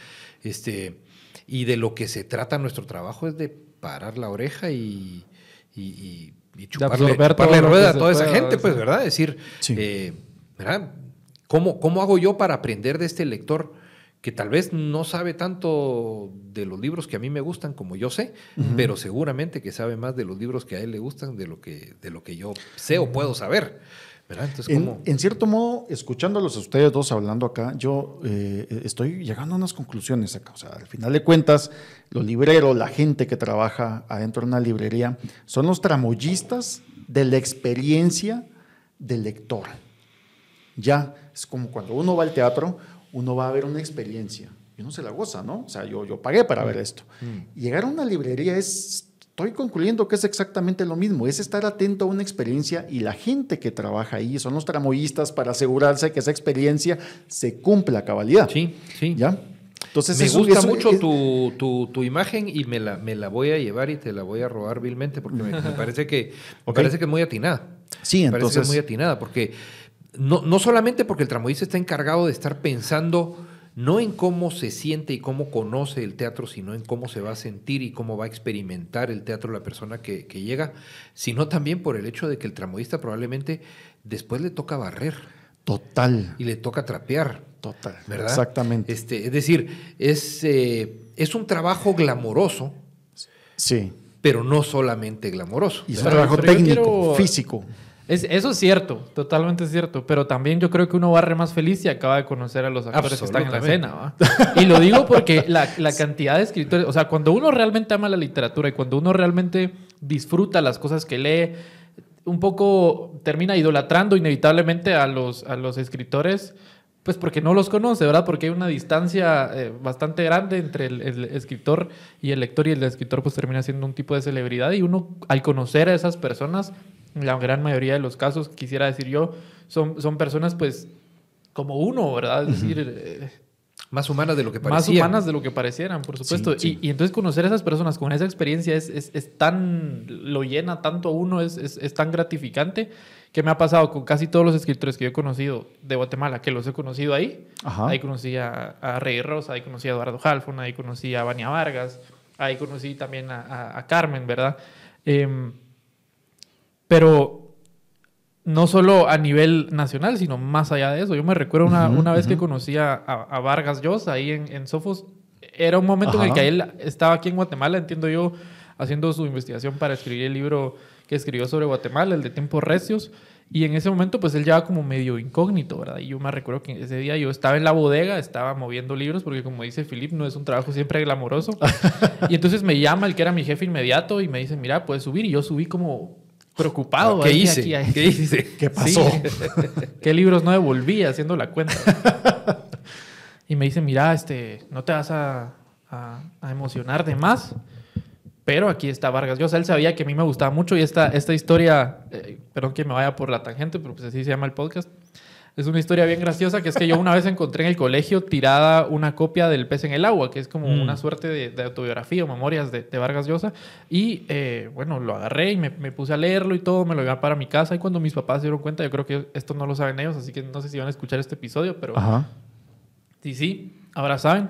Este, y de lo que se trata nuestro trabajo es de parar la oreja y, y y chuparle, rueda a toda esa gente, pues, ¿verdad? Es decir, eh, ¿verdad? ¿Cómo, ¿Cómo hago yo para aprender de este lector que tal vez no sabe tanto de los libros que a mí me gustan como yo sé, pero seguramente que sabe más de los libros que a él le gustan de lo que, de lo que yo sé o puedo saber. En, cierto modo, escuchándolos a ustedes dos hablando acá, yo eh, estoy llegando a unas conclusiones acá. O sea, al final de cuentas, los libreros, la gente que trabaja adentro de una librería, son los tramoyistas de la experiencia del lector. Ya, es como cuando uno va al teatro, uno va a ver una experiencia y uno se la goza, ¿no? O sea, yo, yo pagué para ver esto. Mm. Llegar a una librería es, estoy concluyendo que es exactamente lo mismo, es estar atento a una experiencia y la gente que trabaja ahí son los tramoyistas para asegurarse que esa experiencia se cumpla a cabalidad. Sí, sí. ¿Ya? Entonces, me gusta mucho tu, tu, tu, imagen y me la, me la voy a llevar y te la voy a robar vilmente porque me, parece, que, parece que es muy atinada. Sí, entonces. Parece que es muy atinada porque no, no solamente porque el tramoyista está encargado de estar pensando no en cómo se siente y cómo conoce el teatro, sino en cómo se va a sentir y cómo va a experimentar el teatro la persona que, llega, sino también por el hecho de que el tramoyista probablemente después le toca barrer. Total. Y le toca trapear. Total. ¿Verdad? Exactamente. Este, es decir, es, eh, es un trabajo glamoroso. Sí. Pero no solamente glamoroso. Y es un trabajo técnico, físico eso es cierto, totalmente cierto, pero también yo creo que uno barre más feliz y acaba de conocer a los actores que están en la escena. Y lo digo porque la, cantidad de escritores, o sea, cuando uno realmente ama la literatura y cuando uno realmente disfruta las cosas que lee, un poco termina idolatrando inevitablemente a los, a los escritores, pues porque no los conoce, ¿verdad? Porque hay una distancia eh, bastante grande entre el, el, escritor y el lector y el escritor pues termina siendo un tipo de celebridad y uno al conocer a esas personas la gran mayoría de los casos, quisiera decir yo, son, son personas pues como uno, ¿verdad? Es decir... Eh, más humanas de lo que parecieran. Más humanas de lo que parecieran, por supuesto. Y, entonces conocer a esas personas con esa experiencia es, es, tan, lo llena tanto a uno, es, es, tan gratificante que me ha pasado con casi todos los escritores que yo he conocido de Guatemala, que los he conocido ahí. Ahí conocí a, Rey Rosa, ahí conocí a Eduardo Halfon, ahí conocí a Vania Vargas, ahí conocí también a, a Carmen, ¿verdad? Eh, pero no solo a nivel nacional, sino más allá de eso. Yo me recuerdo una, una vez que conocí a, a, Vargas Llosa ahí en, en, Sofos. Era un momento en el que él estaba aquí en Guatemala, entiendo yo, haciendo su investigación para escribir el libro que escribió sobre Guatemala, el de Tiempos Recios. Y en ese momento, pues él ya como medio incógnito, ¿verdad? Y yo me recuerdo que ese día yo estaba en la bodega, estaba moviendo libros, porque como dice Philip, no es un trabajo siempre glamoroso. [LAUGHS] y entonces me llama el que era mi jefe inmediato y me dice, mira, puedes subir. Y yo subí como preocupado. ¿Qué hice? ¿Qué hice? [LAUGHS] ¿Qué pasó? [LAUGHS] ¿Qué libros no devolví haciendo la cuenta? [LAUGHS] y me dice, mira, este, no te vas a, emocionar de más, pero aquí está Vargas Llosa. Él sabía que a mí me gustaba mucho y esta, esta historia, eh, perdón que me vaya por la tangente, pero pues así se llama el podcast. Es una historia bien graciosa que es que yo una vez encontré en el colegio tirada una copia del pez en el agua, que es como mm. una suerte de, autobiografía o memorias de, Vargas Llosa. Y eh, bueno, lo agarré y me, puse a leerlo y todo, me lo llevé para mi casa. Y cuando mis papás se dieron cuenta, yo creo que esto no lo saben ellos, así que no sé si van a escuchar este episodio, pero Ajá. sí, sí, ahora saben.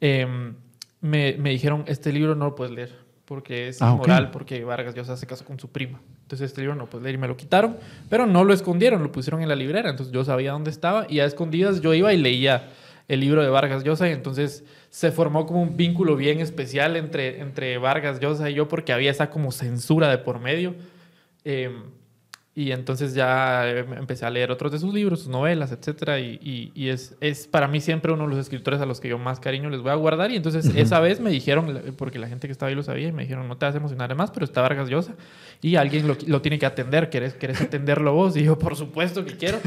Em, me, me dijeron, este libro no lo puedes leer porque es ah, inmoral, porque Vargas Llosa se casó con su prima. Entonces este libro no puede leer y me lo quitaron, pero no lo escondieron, lo pusieron en la librera, entonces yo sabía dónde estaba y a escondidas yo iba y leía el libro de Vargas Llosa y entonces se formó como un vínculo bien especial entre, entre Vargas Llosa y yo porque había esa como censura de por medio. Eh, y entonces ya em, empecé a leer otros de sus libros, sus novelas, etc. Y, y, es, es, para mí siempre uno de los escritores a los que yo más cariño les voy a guardar. Y entonces esa vez me dijeron, porque la gente que estaba ahí lo sabía, y me dijeron, no te vas a emocionar más, pero está Vargas Llosa. Y alguien lo, lo, tiene que atender. ¿Quieres, ¿Quieres atenderlo vos? [LAUGHS] Y yo, por supuesto que quiero.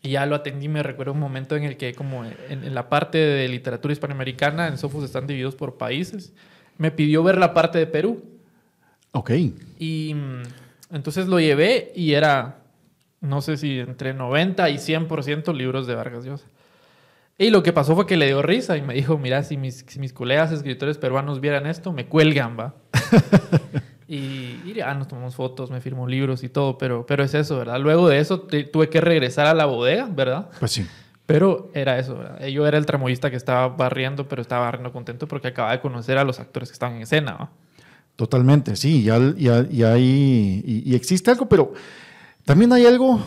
Y ya lo atendí, me recuerdo un momento en el que como en, en la parte de literatura hispanoamericana, en Sofos están divididos por países, me pidió ver la parte de Perú. Ok. Y mm, entonces lo llevé y era, no sé si entre 90 y 100% libros de Vargas Llosa. Y lo que pasó fue que le dio risa y me dijo, mira, si mis, mis colegas escritores peruanos vieran esto, me cuelgan, va. [LAUGHS] y, ya nos tomamos fotos, me firmó libros y todo, pero, pero es eso, ¿verdad? Luego de eso tuve que regresar a la bodega, ¿verdad? Pues sí. Pero era eso, ¿verdad? Yo era el tramoyista que estaba barriendo, pero estaba barriendo contento porque acababa de conocer a los actores que estaban en escena, ¿va? Totalmente, sí, ya, hay, y, existe algo, pero también hay algo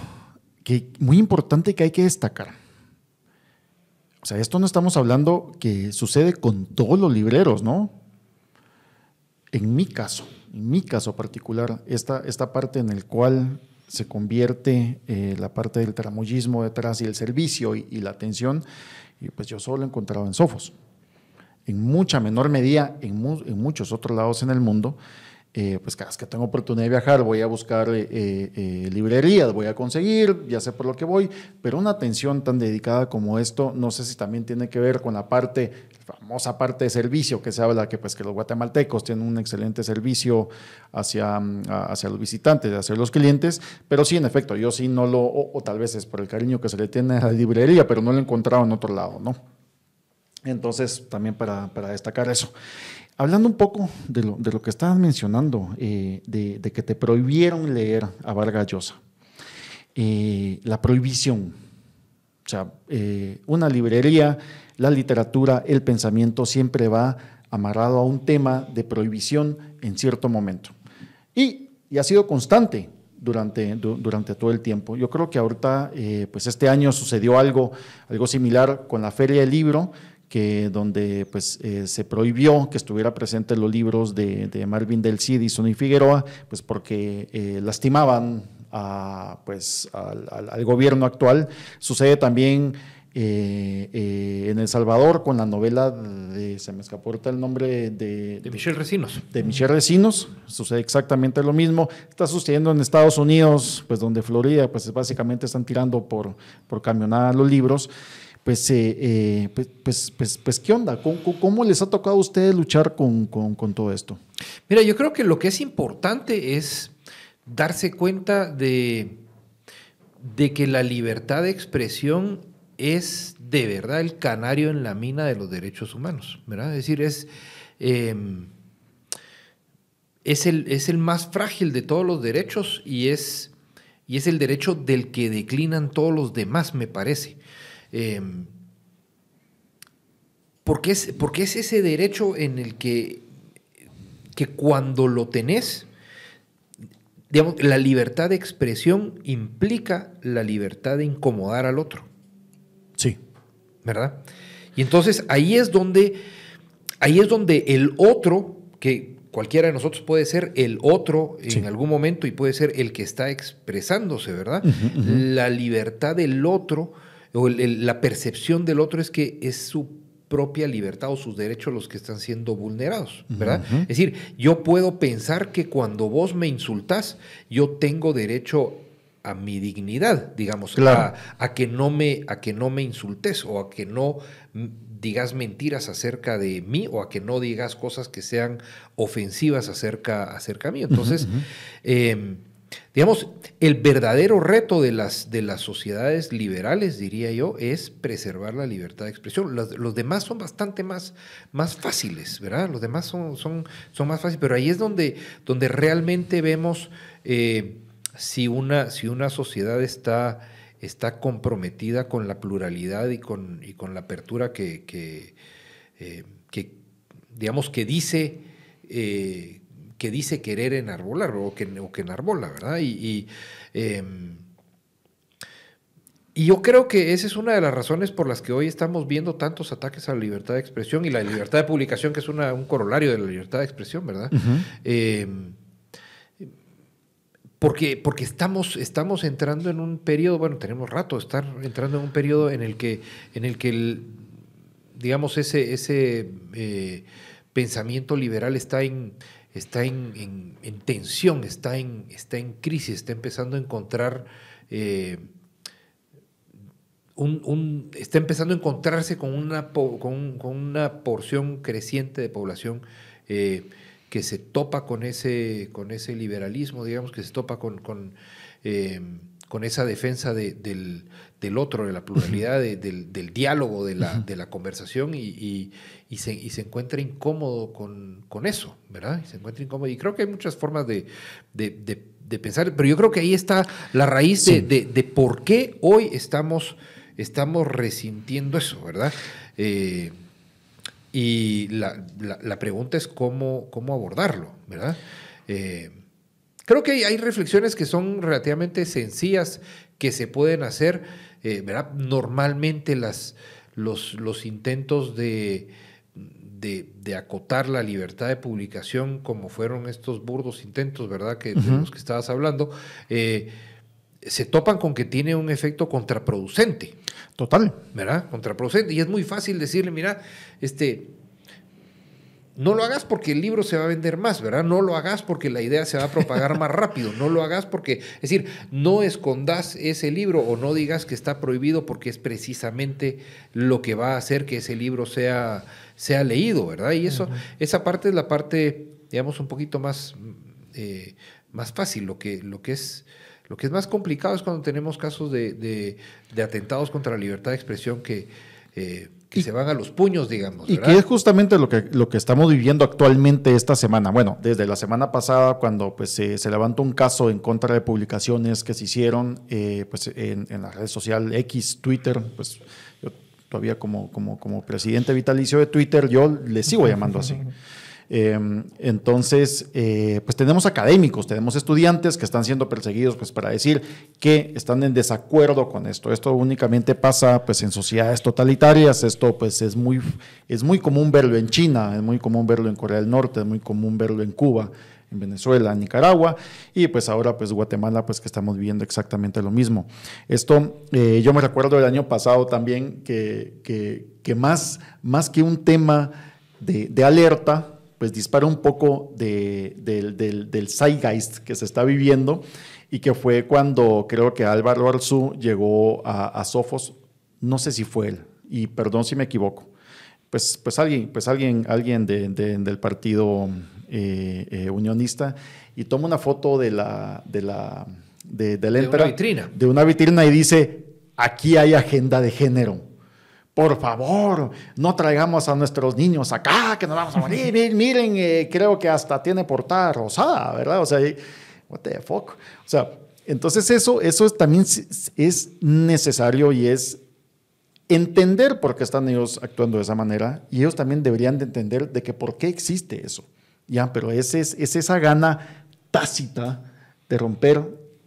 que muy importante que hay que destacar. O sea, esto no estamos hablando que sucede con todos los libreros, ¿no? En mi caso, en mi caso particular, esta, esta parte en el cual se convierte eh, la parte del tramoyismo detrás y el servicio y, la atención, pues yo solo he encontrado en Sofos. En mucha menor medida en muchos otros lados en el mundo, eh, pues cada vez que tengo oportunidad de viajar voy a buscar eh, eh, librerías, voy a conseguir, ya sé por lo que voy, pero una atención tan dedicada como esto, no sé si también tiene que ver con la parte, famosa parte de servicio que se habla que pues que los guatemaltecos tienen un excelente servicio hacia, mm, hacia los visitantes, hacia los clientes, pero sí, en efecto, yo sí no lo, o tal vez es por el cariño que se le tiene a la librería, pero no lo he encontrado en otro lado, ¿no? Entonces, también para, para destacar eso. Hablando un poco de lo, de lo que estabas mencionando, eh, de, de, que te prohibieron leer a Vargas Llosa, eh, la prohibición, o sea, eh, una librería, la literatura, el pensamiento siempre va amarrado a un tema de prohibición en cierto momento. Y, y ha sido constante durante, durante todo el tiempo. Yo creo que ahorita, pues este año sucedió algo, algo similar con la Feria del Libro, que donde pues, eh, se prohibió que estuviera presente los libros de, Marvin del Cid y Sonny Figueroa, pues porque eh, lastimaban a, pues, al, gobierno actual. Sucede también eh, en El Salvador con la novela de, se me escapó el nombre de... De Michelle Recinos. De Michelle Recinos, sucede exactamente lo mismo. Está sucediendo en Estados Unidos, pues donde Florida, pues básicamente están tirando por, por camionada los libros pues, eh, eh, pues, pues, pues, pues, ¿qué onda? ¿Cómo, les ha tocado a ustedes luchar con, todo esto? Mira, yo creo que lo que es importante es darse cuenta de, de que la libertad de expresión es de verdad el canario en la mina de los derechos humanos, ¿verdad? Es decir, es, em, es, el, es el más frágil de todos los derechos y es, y es el derecho del que declinan todos los demás, me parece. Em, porque, es, porque es ese derecho en el que, que cuando lo tenés, digamos, la libertad de expresión implica la libertad de incomodar al otro. Sí. ¿Verdad? Y entonces ahí es donde, ahí es donde el otro, que cualquiera de nosotros puede ser el otro en algún momento y puede ser el que está expresándose, ¿verdad? La libertad del otro o la percepción del otro es que es su propia libertad o sus derechos los que están siendo vulnerados, ¿verdad? Es decir, yo puedo pensar que cuando vos me insultás, yo tengo derecho a mi dignidad, digamos, a, que no me, a que no me insultes o a que no digas mentiras acerca de mí o a que no digas cosas que sean ofensivas acerca, acerca de mí. Entonces, em, Digamos, el verdadero reto de las, de las sociedades liberales, diría yo, es preservar la libertad de expresión. Los, demás son bastante más, más fáciles, ¿verdad? Los demás son, son, son más fáciles, pero ahí es donde, donde realmente vemos eh, si, una, si una sociedad está, está comprometida con la pluralidad y con, y con la apertura que, que, eh, digamos, que dice... Eh, que dice querer enarbolar o que, o que enarbola, ¿verdad? Y, em, y, yo creo que esa es una de las razones por las que hoy estamos viendo tantos ataques a la libertad de expresión y la libertad de publicación, que es un corolario de la libertad de expresión, ¿verdad? Em, porque, porque estamos, estamos entrando en un periodo, bueno, tenemos rato, estar entrando en un periodo en el que, en el que digamos, ese, ese eh, pensamiento liberal está en, está en, tensión, está en, está en crisis, está empezando a encontrar eh, un, está empezando a encontrarse con una, con, una porción creciente de población eh, que se topa con ese, con ese liberalismo, digamos, que se topa con, con, eh, esa defensa del, del otro, de la pluralidad, del, diálogo, de la, de la conversación y, se, encuentra incómodo con, eso, ¿verdad? Y se encuentra incómodo. Y creo que hay muchas formas de, pensar, pero yo creo que ahí está la raíz de, por qué hoy estamos, estamos resintiendo eso, ¿verdad? Eh, y la, pregunta es cómo, cómo abordarlo, ¿verdad? Eh, creo que hay reflexiones que son relativamente sencillas que se pueden hacer eh, Normalmente las, los, los intentos de, de, acotar la libertad de publicación, como fueron estos burdos intentos, ¿verdad? Que, De los que estabas hablando, eh, se topan con que tiene un efecto contraproducente. Total. ¿Verdad? Contraproducente. Y es muy fácil decirle, mira, este, no lo hagas porque el libro se va a vender más, ¿verdad? No lo hagas porque la idea se va a propagar más rápido. No lo hagas porque, es decir, no escondas ese libro o no digas que está prohibido porque es precisamente lo que va a hacer que ese libro sea, sea leído, ¿verdad? Y eso, esa parte es la parte, digamos, un poquito más, eh, más fácil. Lo que, lo que es lo que es más complicado es cuando tenemos casos de, atentados contra la libertad de expresión que, eh, se van a los puños, digamos. Y que es justamente lo que, lo que estamos viviendo actualmente esta semana. Bueno, desde la semana pasada, cuando pues, se levantó un caso en contra de publicaciones que se hicieron eh, pues, en, en, la red social X, Twitter, pues yo todavía como, como, como presidente vitalicio de Twitter, yo le sigo llamando así. [LAUGHS] Em, entonces, eh, pues tenemos académicos, tenemos estudiantes que están siendo perseguidos pues, para decir que están en desacuerdo con esto. Esto únicamente pasa pues, en sociedades totalitarias, esto pues, es, muy, es muy común verlo en China, es muy común verlo en Corea del Norte, es muy común verlo en Cuba en Venezuela, en Nicaragua y pues ahora pues Guatemala pues que estamos viviendo exactamente lo mismo. Esto eh, yo me recuerdo el año pasado también que, que, más, más que un tema de, de alerta, pues dispara un poco del, del, zeitgeist que se está viviendo y que fue cuando creo que Álvaro Arzú llegó a, Sofos, no sé si fue él, y perdón si me equivoco, pues, pues alguien, pues alguien, alguien del partido eh, eh, unionista y toma una foto de la, de la, de, de una vitrina. de una vitrina y dice, aquí hay agenda de género por favor, no traigamos a nuestros niños acá, que nos vamos a morir. Miren, eh, creo que hasta tiene portada rosada, ¿verdad? O sea, what the fuck. O sea, entonces eso, eso también es necesario y es entender por qué están ellos actuando de esa manera y ellos también deberían de entender de que por qué existe eso. Ya, pero es, es esa gana tácita de romper,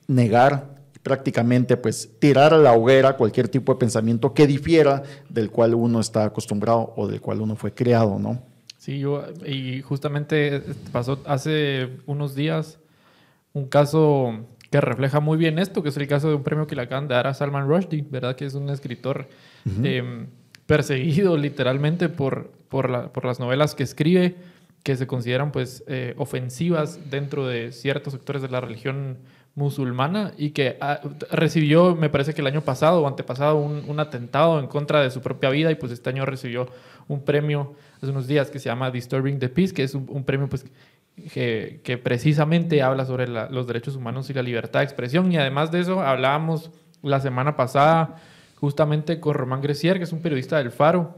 negar, prácticamente pues tirar a la hoguera cualquier tipo de pensamiento que difiera del cual uno está acostumbrado o del cual uno fue creado, ¿no? Sí, yo, y justamente pasó hace unos días un caso que refleja muy bien esto, que es el caso de un premio que le acaban de dar a Salman Rushdie, ¿verdad? Que es un escritor em, perseguido literalmente por, por, por, las novelas que escribe, que se consideran pues eh, ofensivas dentro de ciertos sectores de la religión musulmana y que ah, recibió, me parece que el año pasado o antepasado, un, atentado en contra de su propia vida y pues este año recibió un premio hace unos días que se llama Disturbing the Peace, que es un, premio pues que, que, precisamente habla sobre los derechos humanos y la libertad de expresión y además de eso hablábamos la semana pasada justamente con Román Grecier, que es un periodista del Faro,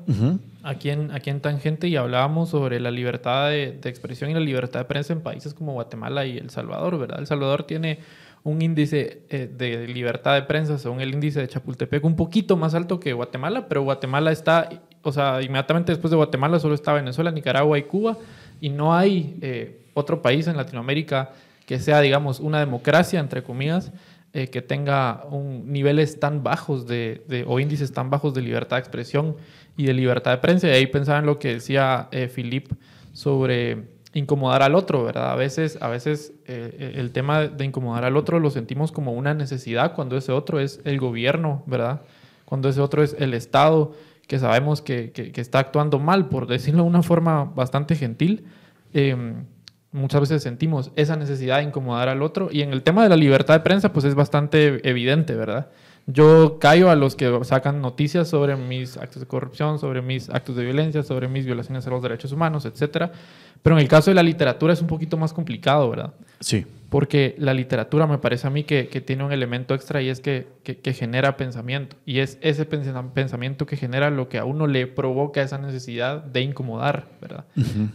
aquí, en, aquí en Tangente, y hablábamos sobre la libertad de, de, expresión y la libertad de prensa en países como Guatemala y El Salvador, ¿verdad? El Salvador tiene un índice eh, de libertad de prensa según el índice de Chapultepec un poquito más alto que Guatemala, pero Guatemala está, o sea, inmediatamente después de Guatemala solo está Venezuela, Nicaragua y Cuba, y no hay eh, otro país en Latinoamérica que sea, digamos, una democracia, entre comillas, eh, que tenga un, niveles tan bajos de, o índices tan bajos de libertad de expresión y de libertad de prensa. Y ahí pensaba en lo que decía Philippe sobre incomodar al otro, ¿verdad? A veces, a veces eh, eh, el tema de incomodar al otro lo sentimos como una necesidad cuando ese otro es el gobierno, ¿verdad? Cuando ese otro es el Estado, que sabemos que, que, está actuando mal, por decirlo de una forma bastante gentil. Em, muchas veces sentimos esa necesidad de incomodar al otro. Y en el tema de la libertad de prensa, pues es bastante evidente, ¿verdad? Yo callo a los que sacan noticias sobre mis actos de corrupción, sobre mis actos de violencia, sobre mis violaciones a los derechos humanos, etcétera. Pero en el caso de la literatura es un poquito más complicado, ¿verdad? Sí. Porque la literatura me parece a mí que, tiene un elemento extra y es que, genera pensamiento. Y es ese pensamiento que genera lo que a uno le provoca esa necesidad de incomodar, ¿verdad?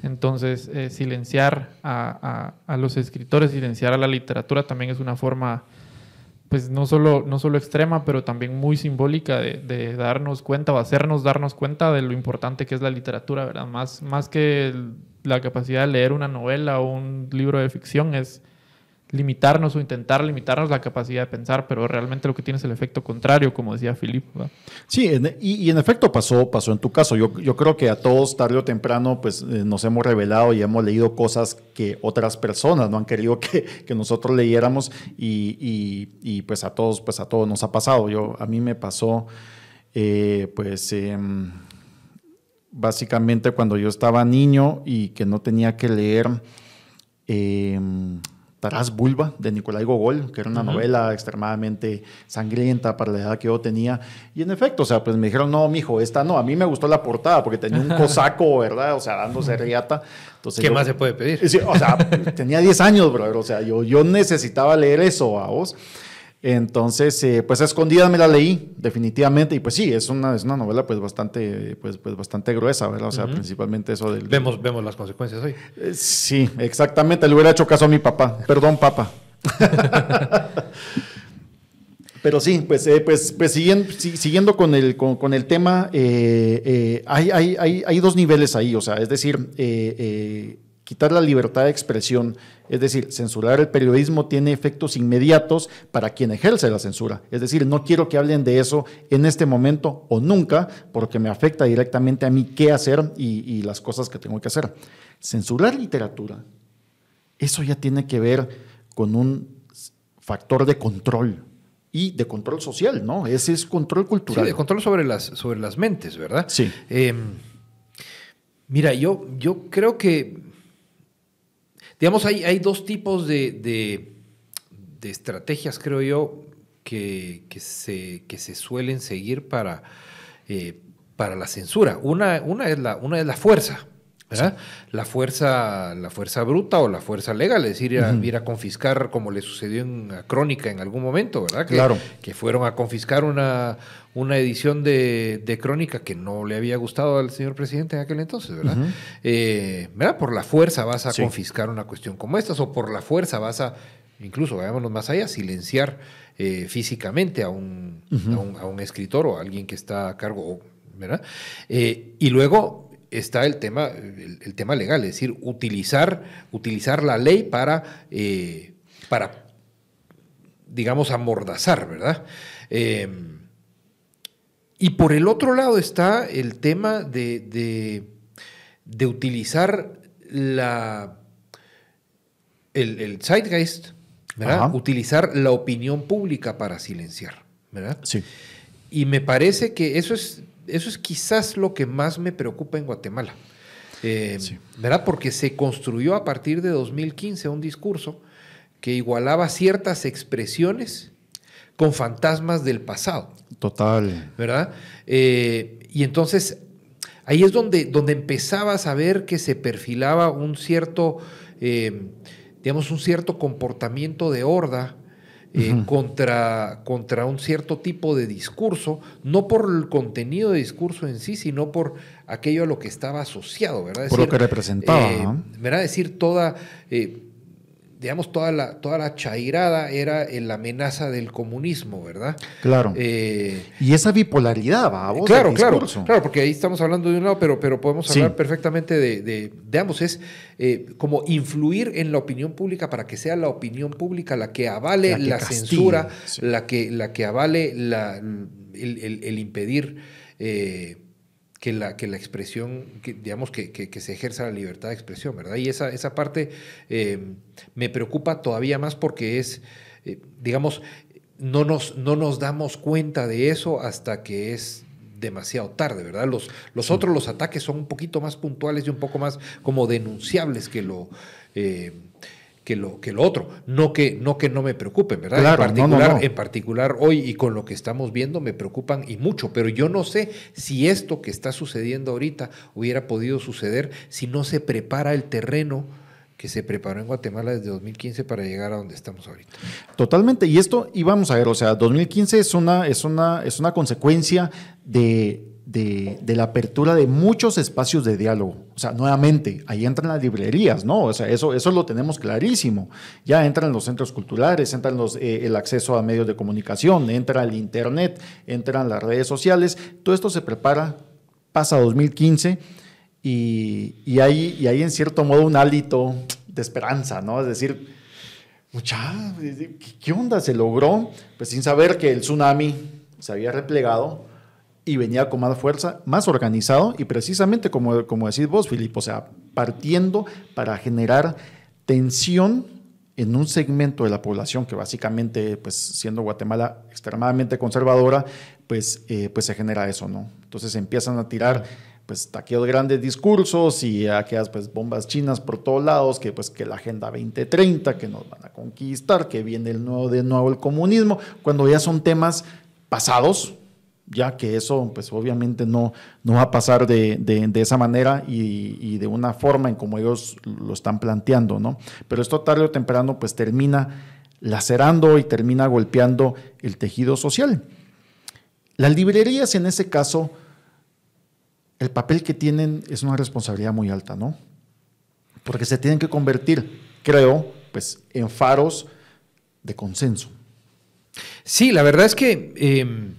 Entonces, eh, silenciar a, a, los escritores, silenciar a la literatura también es una forma pues no solo, no solo extrema, pero también muy simbólica de, darnos cuenta o hacernos darnos cuenta de lo importante que es la literatura, ¿verdad? Más, más que la capacidad de leer una novela o un libro de ficción es limitarnos o intentar limitarnos la capacidad de pensar, pero realmente lo que tiene es el efecto contrario, como decía Filip. Sí, y, en efecto pasó, pasó en tu caso. Yo, yo creo que a todos tarde o temprano pues, eh, nos hemos revelado y hemos leído cosas que otras personas no han querido que, que nosotros leyéramos y, y, pues a todos pues a todos nos ha pasado. Yo, a mí me pasó eh, pues em, básicamente cuando yo estaba niño y que no tenía que leer... Taras Bulba de Nicolai Gogol, que era una novela extremadamente sangrienta para la edad que yo tenía. Y en efecto, o sea, pues me dijeron, no, mijo, esta no. A mí me gustó la portada porque tenía un [LAUGHS] cosaco, ¿verdad? O sea, dándose riata. Entonces, ¿Qué más se puede pedir? o sea, tenía 10 años, brother. O sea, yo, yo necesitaba leer eso a vos. Entonces, eh, pues a escondidas me la leí, definitivamente, y pues sí, es una, es una novela pues bastante, pues, pues bastante gruesa, ¿verdad? O sea, principalmente eso del... Vemos, vemos las consecuencias hoy. Eh, sí, exactamente, le hubiera hecho caso a mi papá, perdón, papá. [LAUGHS] Pero sí, pues, eh, pues, pues siguiendo, siguiendo con, el, con, el tema, hay, hay, hay, hay, dos niveles ahí, o sea, es decir, quitar la libertad de expresión, es decir, censurar el periodismo tiene efectos inmediatos para quien ejerce la censura. Es decir, no quiero que hablen de eso en este momento o nunca, porque me afecta directamente a mí qué hacer y, las cosas que tengo que hacer. Censurar literatura, eso ya tiene que ver con un factor de control y de control social, ¿no? Ese es control cultural. Sí, de control sobre las, sobre las mentes, ¿verdad? Sí. Em, mira, yo, yo creo que Digamos, hay, hay dos tipos de, estrategias, creo yo, que, se, que se suelen seguir para, eh, para la censura. Una, una, es la, una es la fuerza. La fuerza, la fuerza bruta o la fuerza legal, es decir, ir a, confiscar, como le sucedió en Crónica en algún momento, ¿verdad? Que, claro. Que fueron a confiscar una, una edición de, Crónica que no le había gustado al señor presidente en aquel entonces, ¿verdad? Eh, Por la fuerza vas a confiscar una cuestión como esta, o por la fuerza vas a, incluso, veámonos más allá, silenciar eh, físicamente a un, a un, escritor o a alguien que está a cargo, ¿verdad? Eh, y luego está el tema, el, tema legal, es decir, utilizar, utilizar la ley para, para digamos, amordazar, ¿verdad? Y por el otro lado está el tema de, de, utilizar la, el, el zeitgeist, ¿verdad? Utilizar la opinión pública para silenciar, ¿verdad? Sí. Y me parece que eso es eso es quizás lo que más me preocupa en Guatemala. Eh, ¿Verdad? Porque se construyó a partir de 2015 un discurso que igualaba ciertas expresiones con fantasmas del pasado. Total. ¿Verdad? Eh, y entonces ahí es donde, donde empezabas a ver que se perfilaba un cierto, eh, digamos, un cierto comportamiento de horda eh, contra, contra un cierto tipo de discurso, no por el contenido de discurso en sí, sino por aquello a lo que estaba asociado, ¿verdad? por lo que representaba. Eh, ¿Verdad? Decir, toda, eh, digamos, toda la, toda la chairada era la amenaza del comunismo, ¿verdad? Claro. Eh, y esa bipolaridad, va, Claro, claro, claro, porque ahí estamos hablando de un lado, pero, pero podemos hablar perfectamente de, de, ambos. Es eh, como influir en la opinión pública para que sea la opinión pública la que avale la, censura, la, que, la que avale la, el, impedir. Eh, que la, que la expresión, digamos, que, que, se ejerza la libertad de expresión, ¿verdad? Y esa, esa parte eh, me preocupa todavía más porque es, eh, digamos, no nos, no nos damos cuenta de eso hasta que es demasiado tarde, ¿verdad? Los, los otros, los ataques son un poquito más puntuales y un poco más como denunciables que lo... Eh, que lo, que lo otro. No que, no que no me preocupen, ¿verdad? en, particular, en particular hoy y con lo que estamos viendo me preocupan y mucho, pero yo no sé si esto que está sucediendo ahorita hubiera podido suceder si no se prepara el terreno que se preparó en Guatemala desde 2015 para llegar a donde estamos ahorita. Totalmente, y esto íbamos a ver, o sea, 2015 es una, es una, es una consecuencia de de, la apertura de muchos espacios de diálogo. O sea, nuevamente, ahí entran las librerías, ¿no? O sea, eso, eso lo tenemos clarísimo. Ya entran los centros culturales, entran los, eh, el acceso a medios de comunicación, entra el Internet, entran las redes sociales. Todo esto se prepara, pasa 2015 y, y, hay, y hay en cierto modo un hálito de esperanza, ¿no? Es decir, mucha, ¿qué onda? Se logró, pues sin saber que el tsunami se había replegado y venía con más fuerza, más organizado y precisamente como, como decís vos, Filipe, o sea, partiendo para generar tensión en un segmento de la población que básicamente, pues siendo Guatemala extremadamente conservadora, pues, eh, pues se genera eso, ¿no? Entonces empiezan a tirar pues aquellos grandes discursos y aquellas pues bombas chinas por todos lados, que pues que la Agenda 2030, que nos van a conquistar, que viene el nuevo, de nuevo el comunismo, cuando ya son temas pasados, ya que eso pues obviamente no, no va a pasar de, esa manera y, de una forma en como ellos lo están planteando, ¿no? Pero esto tarde o temprano pues termina lacerando y termina golpeando el tejido social. Las librerías en ese caso el papel que tienen es una responsabilidad muy alta, ¿no? Porque se tienen que convertir, creo, pues, en faros de consenso. Sí, la verdad es que, em,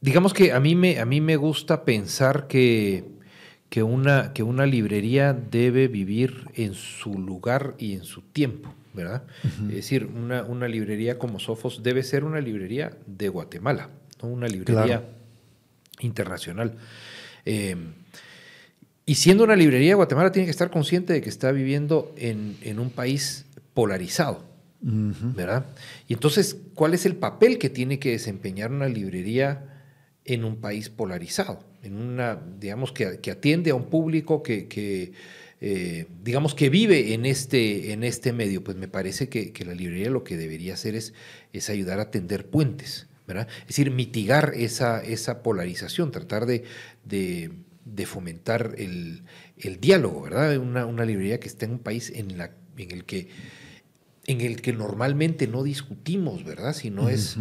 digamos que a mí me, a mí me gusta pensar que, que, una, que una librería debe vivir en su lugar y en su tiempo. ¿verdad? Es decir, una, una, librería como Sofos debe ser una librería de Guatemala, no una librería internacional. Eh, y siendo una librería, Guatemala tiene que estar consciente de que está viviendo en, un país polarizado, ¿verdad? Y entonces, ¿cuál es el papel que tiene que desempeñar una librería en un país polarizado? En una, digamos, que, atiende a un público que, eh, digamos, que vive en este, en este medio. Pues me parece que, la librería lo que debería hacer es, es ayudar a tender puentes. Es decir, mitigar esa, esa polarización, tratar de, de, fomentar el, diálogo, ¿verdad? Una, una, librería que está en un país en, la, en, el que, en el que normalmente no discutimos, ¿verdad? Sino es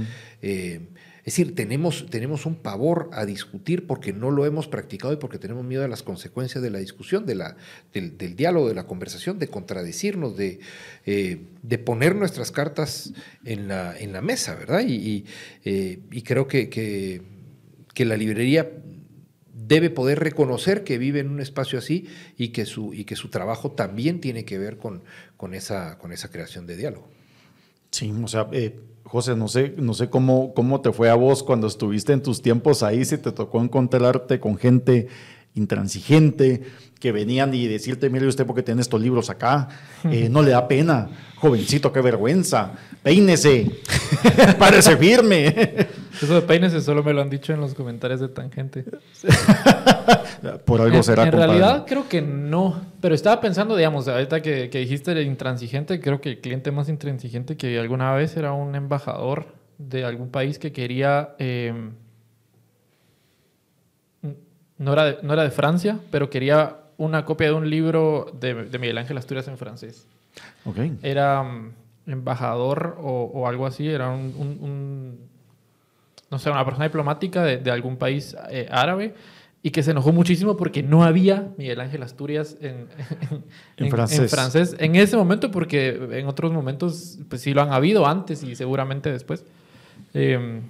es decir, tenemos, tenemos un pavor a discutir porque no lo hemos practicado y porque tenemos miedo a las consecuencias de la discusión, de la, del, diálogo, de la conversación, de contradecirnos, de, eh, de poner nuestras cartas en la, en la mesa, ¿verdad? Y, eh, creo que, que, la librería debe poder reconocer que vive en un espacio así y que su, y que su trabajo también tiene que ver con, con, esa, con esa creación de diálogo. Sí, o sea, eh, José, no sé, no sé cómo, cómo te fue a vos cuando estuviste en tus tiempos ahí, si te tocó encontrarte con gente intransigente, que venían y decirte, mire usted porque tiene estos libros acá, eh, no le da pena, jovencito, qué vergüenza, peínese, [LAUGHS] párese firme. [LAUGHS] Eso de peínese solo me lo han dicho en los comentarios de Tangente. [LAUGHS] Por algo será. En realidad creo que no, pero estaba pensando, digamos, ahorita que, que dijiste el intransigente, creo que el cliente más intransigente que alguna vez era un embajador de algún país que quería... Eh, no era, de, no era de Francia, pero quería una copia de un libro de, Miguel Ángel Asturias en francés. Okay. Era um, embajador o, algo así, era un, no sé, una persona diplomática de, algún país eh, árabe y que se enojó muchísimo porque no había Miguel Ángel Asturias en, [LAUGHS] en, francés. en, ese momento, porque en otros momentos pues sí lo han habido antes y seguramente después. Eh,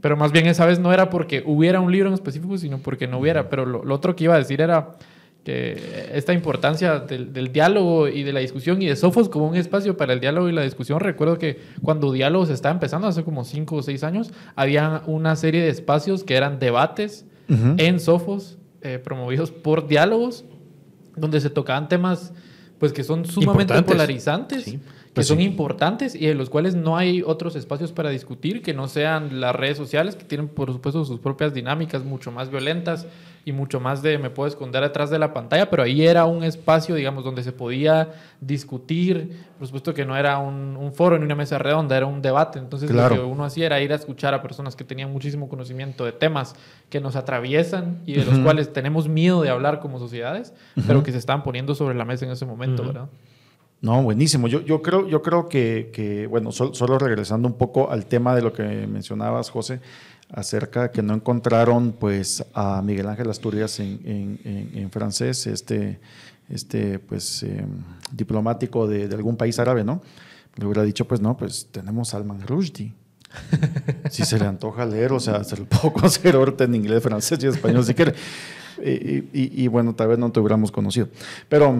pero más bien esa vez no era porque hubiera un libro en específico, sino porque no hubiera. Pero lo, otro que iba a decir era que esta importancia del, diálogo y de la discusión y de Sofos como un espacio para el diálogo y la discusión. Recuerdo que cuando Diálogos estaba empezando, hace como cinco o seis años, había una serie de espacios que eran debates en Sofos, eh, promovidos por diálogos, donde se tocaban temas pues que son sumamente polarizantes. Sí que pues son importantes y en los cuales no hay otros espacios para discutir que no sean las redes sociales, que tienen por supuesto sus propias dinámicas mucho más violentas y mucho más de me puedo esconder detrás de la pantalla, pero ahí era un espacio, digamos, donde se podía discutir, por supuesto que no era un, foro ni una mesa redonda, era un debate, entonces lo que uno hacía era ir a escuchar a personas que tenían muchísimo conocimiento de temas que nos atraviesan y de los cuales tenemos miedo de hablar como sociedades, pero que se estaban poniendo sobre la mesa en ese momento, ¿verdad? No, buenísimo. Yo, yo creo, yo creo que, bueno, solo regresando un poco al tema de lo que mencionabas, José, acerca de que no encontraron pues a Miguel Ángel Asturias en, francés, este, este pues em, diplomático de, algún país árabe, ¿no? Le hubiera dicho, pues no, pues tenemos Salman Rushdie. [LAUGHS] si se le antoja leer, o sea, se lo puedo hacer ahorita en inglés, francés y español si quiere. Y, y, y, bueno, tal vez no te hubiéramos conocido. Pero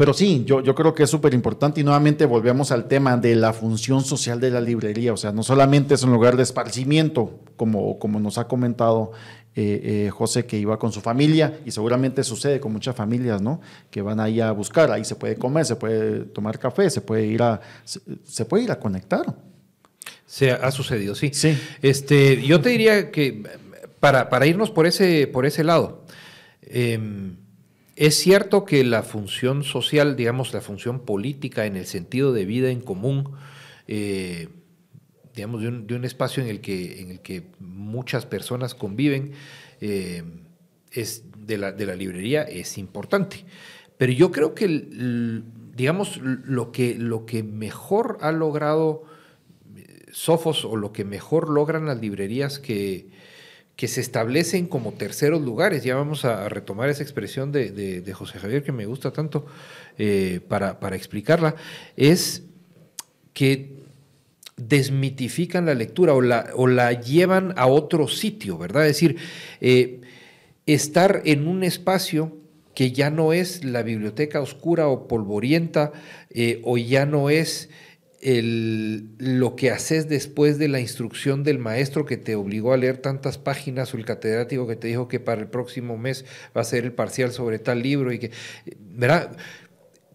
Pero sí, yo, yo creo que es súper importante y nuevamente volvemos al tema de la función social de la librería. O sea, no solamente es un lugar de esparcimiento, como, como nos ha comentado eh, eh, José, que iba con su familia y seguramente sucede con muchas familias, ¿no? Que van ahí a buscar, ahí se puede comer, se puede tomar café, se puede ir a, se, puede ir a conectar. Se ha, sucedido, sí. sí. Este, yo te diría que para, para irnos por ese, por ese lado, em, es cierto que la función social, digamos, la función política en el sentido de vida en común, eh, digamos, de un, espacio en el, que, en el que muchas personas conviven, eh, es de la, de la, librería es importante. Pero yo creo que, digamos, lo que, lo que mejor ha logrado eh, Sofos o lo que mejor logran las librerías que, que se establecen como terceros lugares. Ya vamos a, retomar esa expresión de, José Javier que me gusta tanto eh, para, explicarla, es que desmitifican la lectura o la, o la llevan a otro sitio, ¿verdad? Es decir, eh, estar en un espacio que ya no es la biblioteca oscura o polvorienta eh, o ya no es lo que haces después de la instrucción del maestro que te obligó a leer tantas páginas o el catedrático que te dijo que para el próximo mes va a ser el parcial sobre tal libro y que, ¿verdad?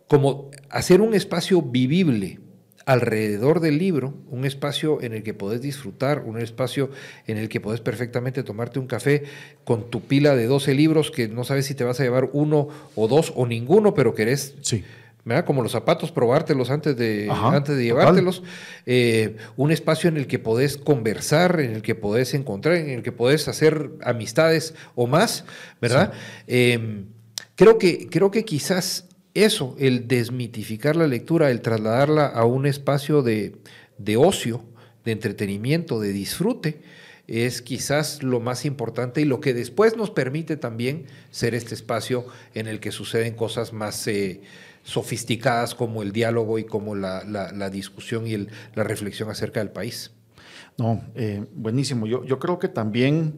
Como hacer un espacio vivible alrededor del libro, un espacio en el que podés disfrutar, un espacio en el que podés perfectamente tomarte un café con tu pila de 12 libros que no sabes si te vas a llevar uno o dos o ninguno, pero querés... Sí como los zapatos, probártelos antes de, antes de llevártelos. Eh, un espacio en el que podés conversar, en el que podés encontrar, en el que podés hacer amistades o más, ¿verdad? Em, creo, que, creo que quizás eso, el desmitificar la lectura, el trasladarla a un espacio de, de ocio, de entretenimiento, de disfrute, es quizás lo más importante y lo que después nos permite también ser este espacio en el que suceden cosas más... Eh, sofisticadas como el diálogo y como la, discusión y la reflexión acerca del país. No, eh, buenísimo. Yo, yo, creo que también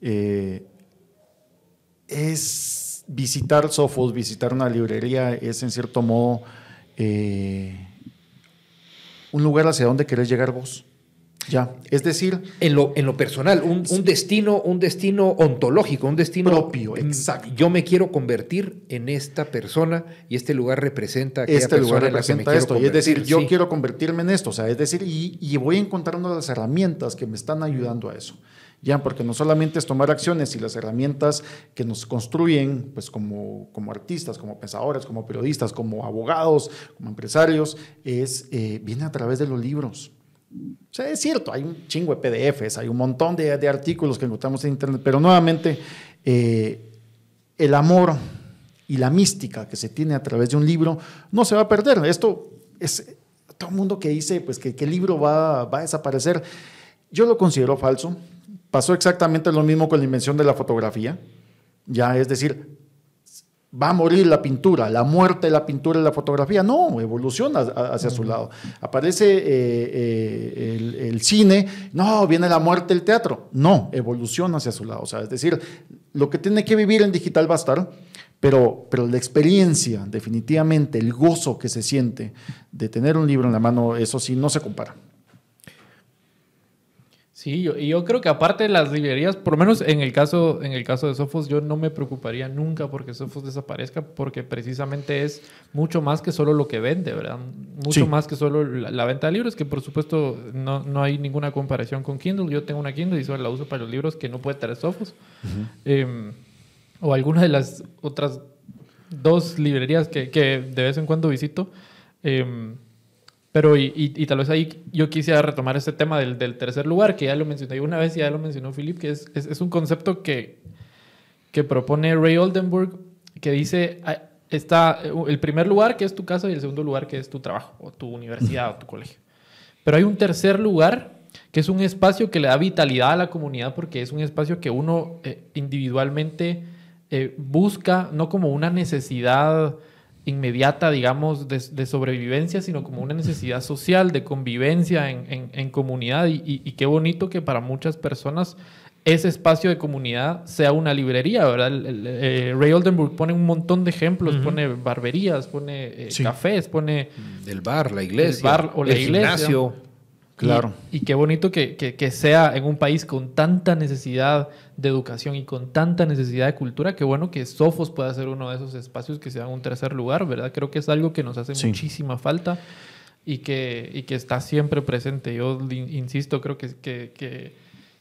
eh, es visitar Sofos, visitar una librería, es en cierto modo eh, un lugar hacia donde querés llegar vos. Ya, es decir... En lo, en lo personal, un, destino, un destino ontológico, un destino... Propio, exacto. Yo me quiero convertir en esta persona y este lugar representa Este lugar representa esto, y es decir, yo quiero convertirme en esto, o sea, es decir, y, y voy encontrando las herramientas que me están ayudando a eso. Ya, porque no solamente es tomar acciones y las herramientas que nos construyen, pues como, como artistas, como pensadores, como periodistas, como abogados, como empresarios, es, eh, viene a través de los libros. O sea, es cierto, hay un chingo de PDFs, hay un montón de, de artículos que encontramos en Internet, pero nuevamente eh, el amor y la mística que se tiene a través de un libro no se va a perder. Esto es todo el mundo que dice pues, que, el libro va, va a desaparecer. Yo lo considero falso. Pasó exactamente lo mismo con la invención de la fotografía. Ya, es decir, va a morir la pintura, la muerte de la pintura y la fotografía. No, evoluciona hacia su lado. Aparece eh, eh, el, cine, no, viene la muerte del teatro. No, evoluciona hacia su lado. O sea, es decir, lo que tiene que vivir en digital va a estar, pero, pero la experiencia, definitivamente, el gozo que se siente de tener un libro en la mano, eso sí, no se compara. Sí, yo, y yo creo que aparte de las librerías, por lo menos en el caso, en el caso de Sofos, yo no me preocuparía nunca porque Sofos desaparezca, porque precisamente es mucho más que solo lo que vende, ¿verdad? Mucho más que solo la, venta de libros, que por supuesto no, no, hay ninguna comparación con Kindle. Yo tengo una Kindle y solo la uso para los libros que no puede tener Sofos. Em, o alguna de las otras dos librerías que, que de vez en cuando visito. Eh, pero y, y, tal vez ahí yo quisiera retomar este tema del, del, tercer lugar, que ya lo mencioné una vez, ya lo mencionó Philip, que es, es, un concepto que, que propone Ray Oldenburg, que dice, ah, está el primer lugar que es tu casa y el segundo lugar que es tu trabajo, o tu universidad, o tu colegio. Pero hay un tercer lugar que es un espacio que le da vitalidad a la comunidad porque es un espacio que uno eh, individualmente eh, busca, no como una necesidad inmediata, digamos, de, sobrevivencia, sino como una necesidad social, de convivencia en, comunidad. Y, qué bonito que para muchas personas ese espacio de comunidad sea una librería, ¿verdad? Eh, Ray Oldenburg pone un montón de ejemplos, pone barberías, pone eh, cafés, pone... El bar, la iglesia, el bar o la iglesia. Gimnasio. Claro. Y, qué bonito que, que, sea en un país con tanta necesidad de educación y con tanta necesidad de cultura, qué bueno que Sofos pueda ser uno de esos espacios que sea un tercer lugar, ¿verdad? Creo que es algo que nos hace muchísima falta y que, y que está siempre presente. Yo insisto, creo que, que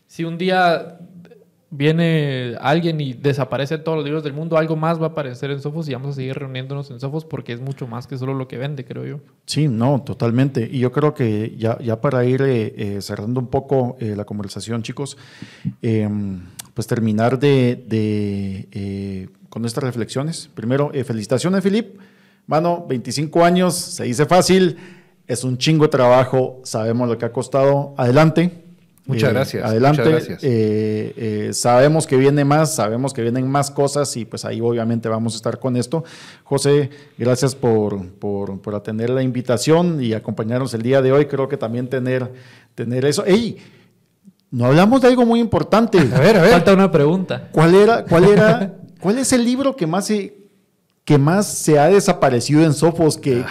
si un día viene alguien y desaparece todos los libros del mundo, algo más va a aparecer en Sofos y vamos a seguir reuniéndonos en Sofos porque es mucho más que solo lo que vende, creo yo. Sí, no, totalmente. Y yo creo que ya, ya para ir eh, eh, cerrando un poco eh, la conversación, chicos, em, pues terminar de, con estas reflexiones. Primero, felicitaciones, Filip. Mano, 25 años, se dice fácil, es un chingo de trabajo, sabemos lo que ha costado. Adelante Muchas eh, gracias. Adelante. Muchas gracias. Eh, eh, sabemos que viene más, sabemos que vienen más cosas y pues ahí obviamente vamos a estar con esto. José, gracias por, por, atender la invitación y acompañarnos el día de hoy. Creo que también tener, tener eso. ¡Ey! No hablamos de algo muy importante. A ver, a ver. Falta una pregunta. ¿Cuál era, cuál era, [LAUGHS] cuál es el libro que más se, que más se ha desaparecido en Sofos, que,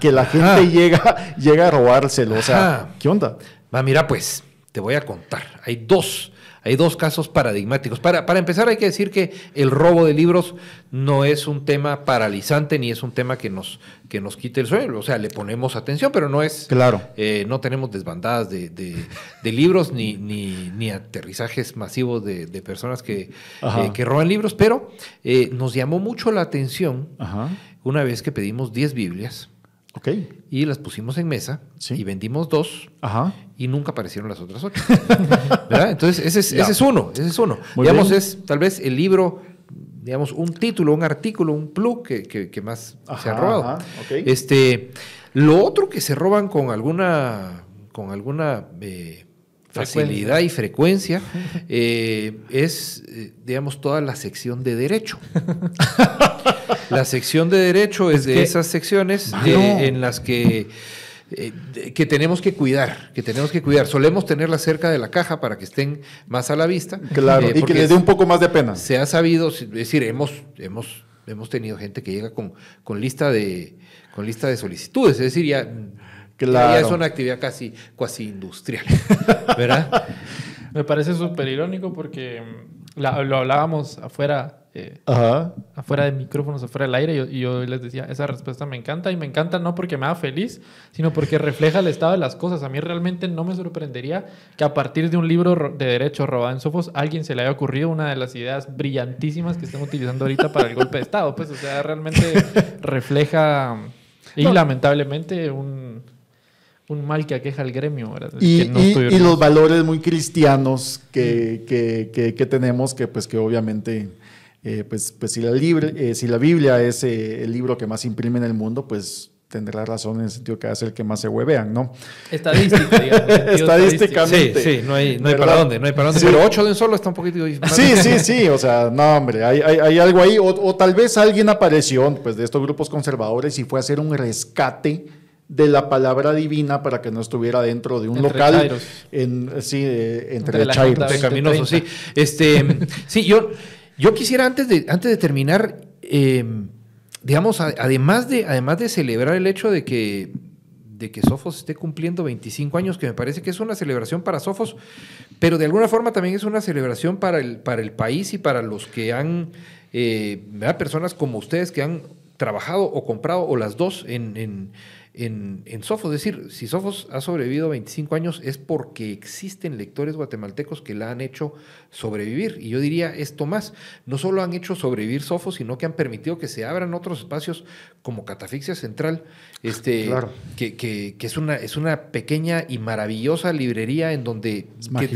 que, la gente llega, llega a robárselo? O sea, ¿qué onda? Va, mira, pues te voy a contar. Hay dos, hay dos casos paradigmáticos. Para, para empezar, hay que decir que el robo de libros no es un tema paralizante ni es un tema que nos, que nos quite el sueño. O sea, le ponemos atención, pero no es. Claro. Eh, no tenemos desbandadas de, de, libros ni, ni, ni, aterrizajes masivos de, personas que, eh, que roban libros, pero eh, nos llamó mucho la atención una vez que pedimos 10 Biblias y las pusimos en mesa y vendimos dos y nunca aparecieron las otras ocho. [LAUGHS] Entonces, ese es, ese es, uno, ese es uno. digamos, es tal vez el libro, digamos, un título, un artículo, un plug que, más se ha robado. Este, lo otro que se roban con alguna, con alguna eh, facilidad y frecuencia eh, es, eh, digamos, toda la sección de derecho. [LAUGHS] la sección de derecho es, de esas secciones en las que, eh, que tenemos que cuidar, que tenemos que cuidar. Solemos tenerlas cerca de la caja para que estén más a la vista. Claro, y que les dé un poco más de pena. Se ha sabido, es decir, hemos, hemos, hemos tenido gente que llega con, con lista de con lista de solicitudes, es decir, ya Claro. Ya es una actividad casi, cuasi industrial, [LAUGHS] ¿verdad? Me parece súper irónico porque mm, lo hablábamos afuera, eh, afuera de micrófonos, afuera del aire, y yo, les decía, esa respuesta me encanta, y me encanta no porque me haga feliz, sino porque refleja el estado de las cosas. A mí realmente no me sorprendería que a partir de un libro de derecho robado en Sofos, alguien se le haya ocurrido una de las ideas brillantísimas que están utilizando ahorita para el golpe de Estado. Pues, o sea, realmente [LAUGHS] refleja, y lamentablemente, un un mal que aqueja al gremio. Y, los valores muy cristianos que, que, tenemos, que pues que obviamente, eh, pues, pues si, la libre, eh, si la Biblia es eh, el libro que más imprime en el mundo, pues tendrá razón en el sentido que va a ser el que más se huevean, ¿no? Estadística, digamos. [LAUGHS] Estadísticamente. Sí, sí, no hay, no hay para dónde, no hay para dónde. Pero ocho de un solo está un poquito... Sí, sí, sí, o sea, no, hombre, hay, hay, hay algo ahí, o, o, tal vez alguien apareció, pues, de estos grupos conservadores y fue a hacer un rescate de la palabra divina para que no estuviera dentro de un local en, sí, entre, entre caminoso, sí. Este, [LAUGHS] sí, yo, yo quisiera antes de, antes de terminar, eh, digamos, además de, además de celebrar el hecho de que, de que Sofos esté cumpliendo 25 años, que me parece que es una celebración para Sofos, pero de alguna forma también es una celebración para el, para el país y para los que han, eh, personas como ustedes que han trabajado o comprado o las dos en en, en, Sofos. Es decir, si Sofos ha sobrevivido 25 años es porque existen lectores guatemaltecos que la han hecho sobrevivir. Y yo diría esto más, no solo han hecho sobrevivir Sofos, sino que han permitido que se abran otros espacios como Catafixia Central, este, que, que, es, una, es una pequeña y maravillosa librería en donde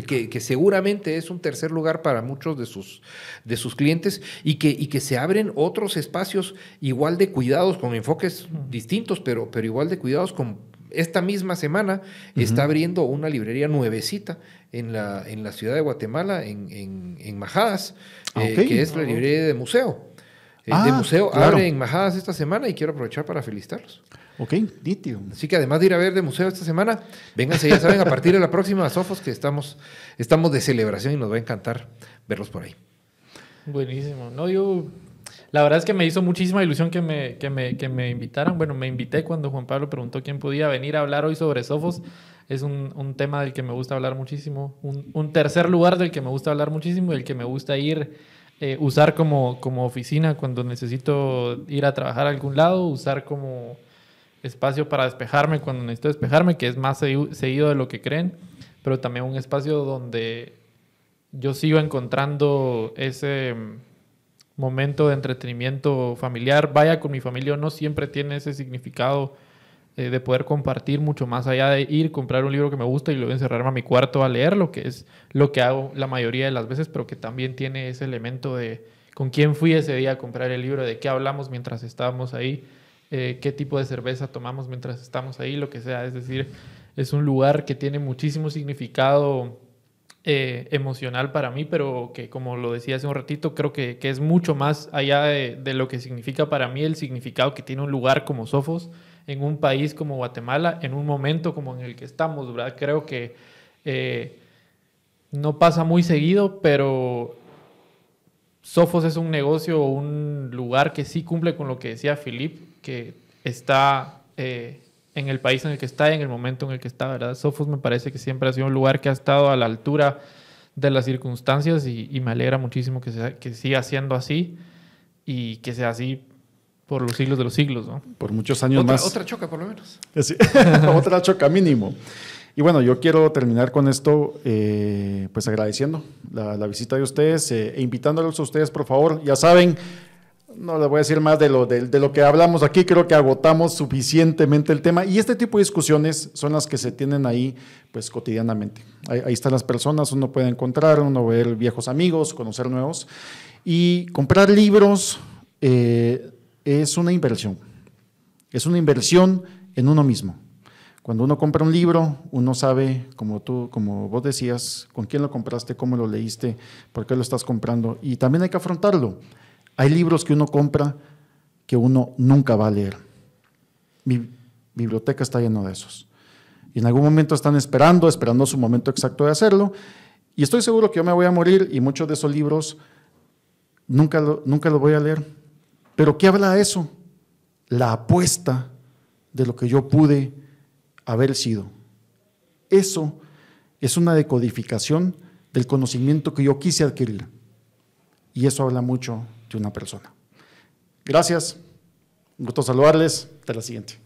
que, seguramente es un tercer lugar para muchos de sus, de sus clientes y que, y que se abren otros espacios igual de cuidados, con enfoques distintos, pero, pero igual de cuidados con esta misma semana está abriendo una librería nuevecita en la, en la ciudad de Guatemala, en, en, Majadas, ah, eh, que es la librería de museo. El de ah, museo abre en Majadas esta semana y quiero aprovechar para felicitarlos. Ok, nítido. Así que además de ir a ver de museo esta semana, vénganse, ya saben, a partir de la próxima Sofos que estamos, estamos de celebración y nos va a encantar verlos por ahí. Buenísimo. No, yo la verdad es que me hizo muchísima ilusión que me, que me, que me invitaran. Bueno, me invité cuando Juan Pablo preguntó quién podía venir a hablar hoy sobre Sofos. Es un, un tema del que me gusta hablar muchísimo. Un, un, tercer lugar del que me gusta hablar muchísimo, el que me gusta ir, eh, usar como, como oficina cuando necesito ir a trabajar a algún lado, usar como espacio para despejarme cuando necesito despejarme, que es más seguido de lo que creen, pero también un espacio donde yo sigo encontrando ese momento de entretenimiento familiar, vaya con mi familia no, siempre tiene ese significado eh, de poder compartir mucho más allá de ir, comprar un libro que me gusta y luego encerrarme a mi cuarto a leerlo, que es lo que hago la mayoría de las veces, pero que también tiene ese elemento de con quién fui ese día a comprar el libro, de qué hablamos mientras estábamos ahí, eh, qué tipo de cerveza tomamos mientras estamos ahí, lo que sea. Es decir, es un lugar que tiene muchísimo significado eh, emocional para mí, pero que como lo decía hace un ratito, creo que, que es mucho más allá de, de, lo que significa para mí el significado que tiene un lugar como Sofos en un país como Guatemala, en un momento como en el que estamos, ¿verdad? Creo que eh, no pasa muy seguido, pero Sofos es un negocio o un lugar que sí cumple con lo que decía Philip, que está... Eh, en el país en el que está y en el momento en el que está, ¿verdad? Sofos me parece que siempre ha sido un lugar que ha estado a la altura de las circunstancias y, me alegra muchísimo que, sea, que siga siendo así y que sea así por los siglos de los siglos, ¿no? Por muchos años más. Otra choca, por lo menos. [LAUGHS] [LAUGHS] otra choca mínimo. Y bueno, yo quiero terminar con esto, eh, pues agradeciendo la, visita de ustedes eh, e invitándolos a ustedes, por favor. Ya saben, no les voy a decir más de lo, de, lo que hablamos aquí, creo que agotamos suficientemente el tema y este tipo de discusiones son las que se tienen ahí pues cotidianamente. Ahí, están las personas, uno puede encontrar, uno ver viejos amigos, conocer nuevos y comprar libros eh, es una inversión, es una inversión en uno mismo. Cuando uno compra un libro, uno sabe, como tú, como vos decías, con quién lo compraste, cómo lo leíste, por qué lo estás comprando y también hay que afrontarlo. Hay libros que uno compra que uno nunca va a leer. Mi biblioteca está llena de esos. Y en algún momento están esperando, esperando su momento exacto de hacerlo. Y estoy seguro que yo me voy a morir y muchos de esos libros nunca nunca los voy a leer. Pero ¿qué habla de eso? La apuesta de lo que yo pude haber sido. Eso es una decodificación del conocimiento que yo quise adquirir. Y eso habla mucho que una persona. Gracias, un gusto saludarles, hasta la siguiente.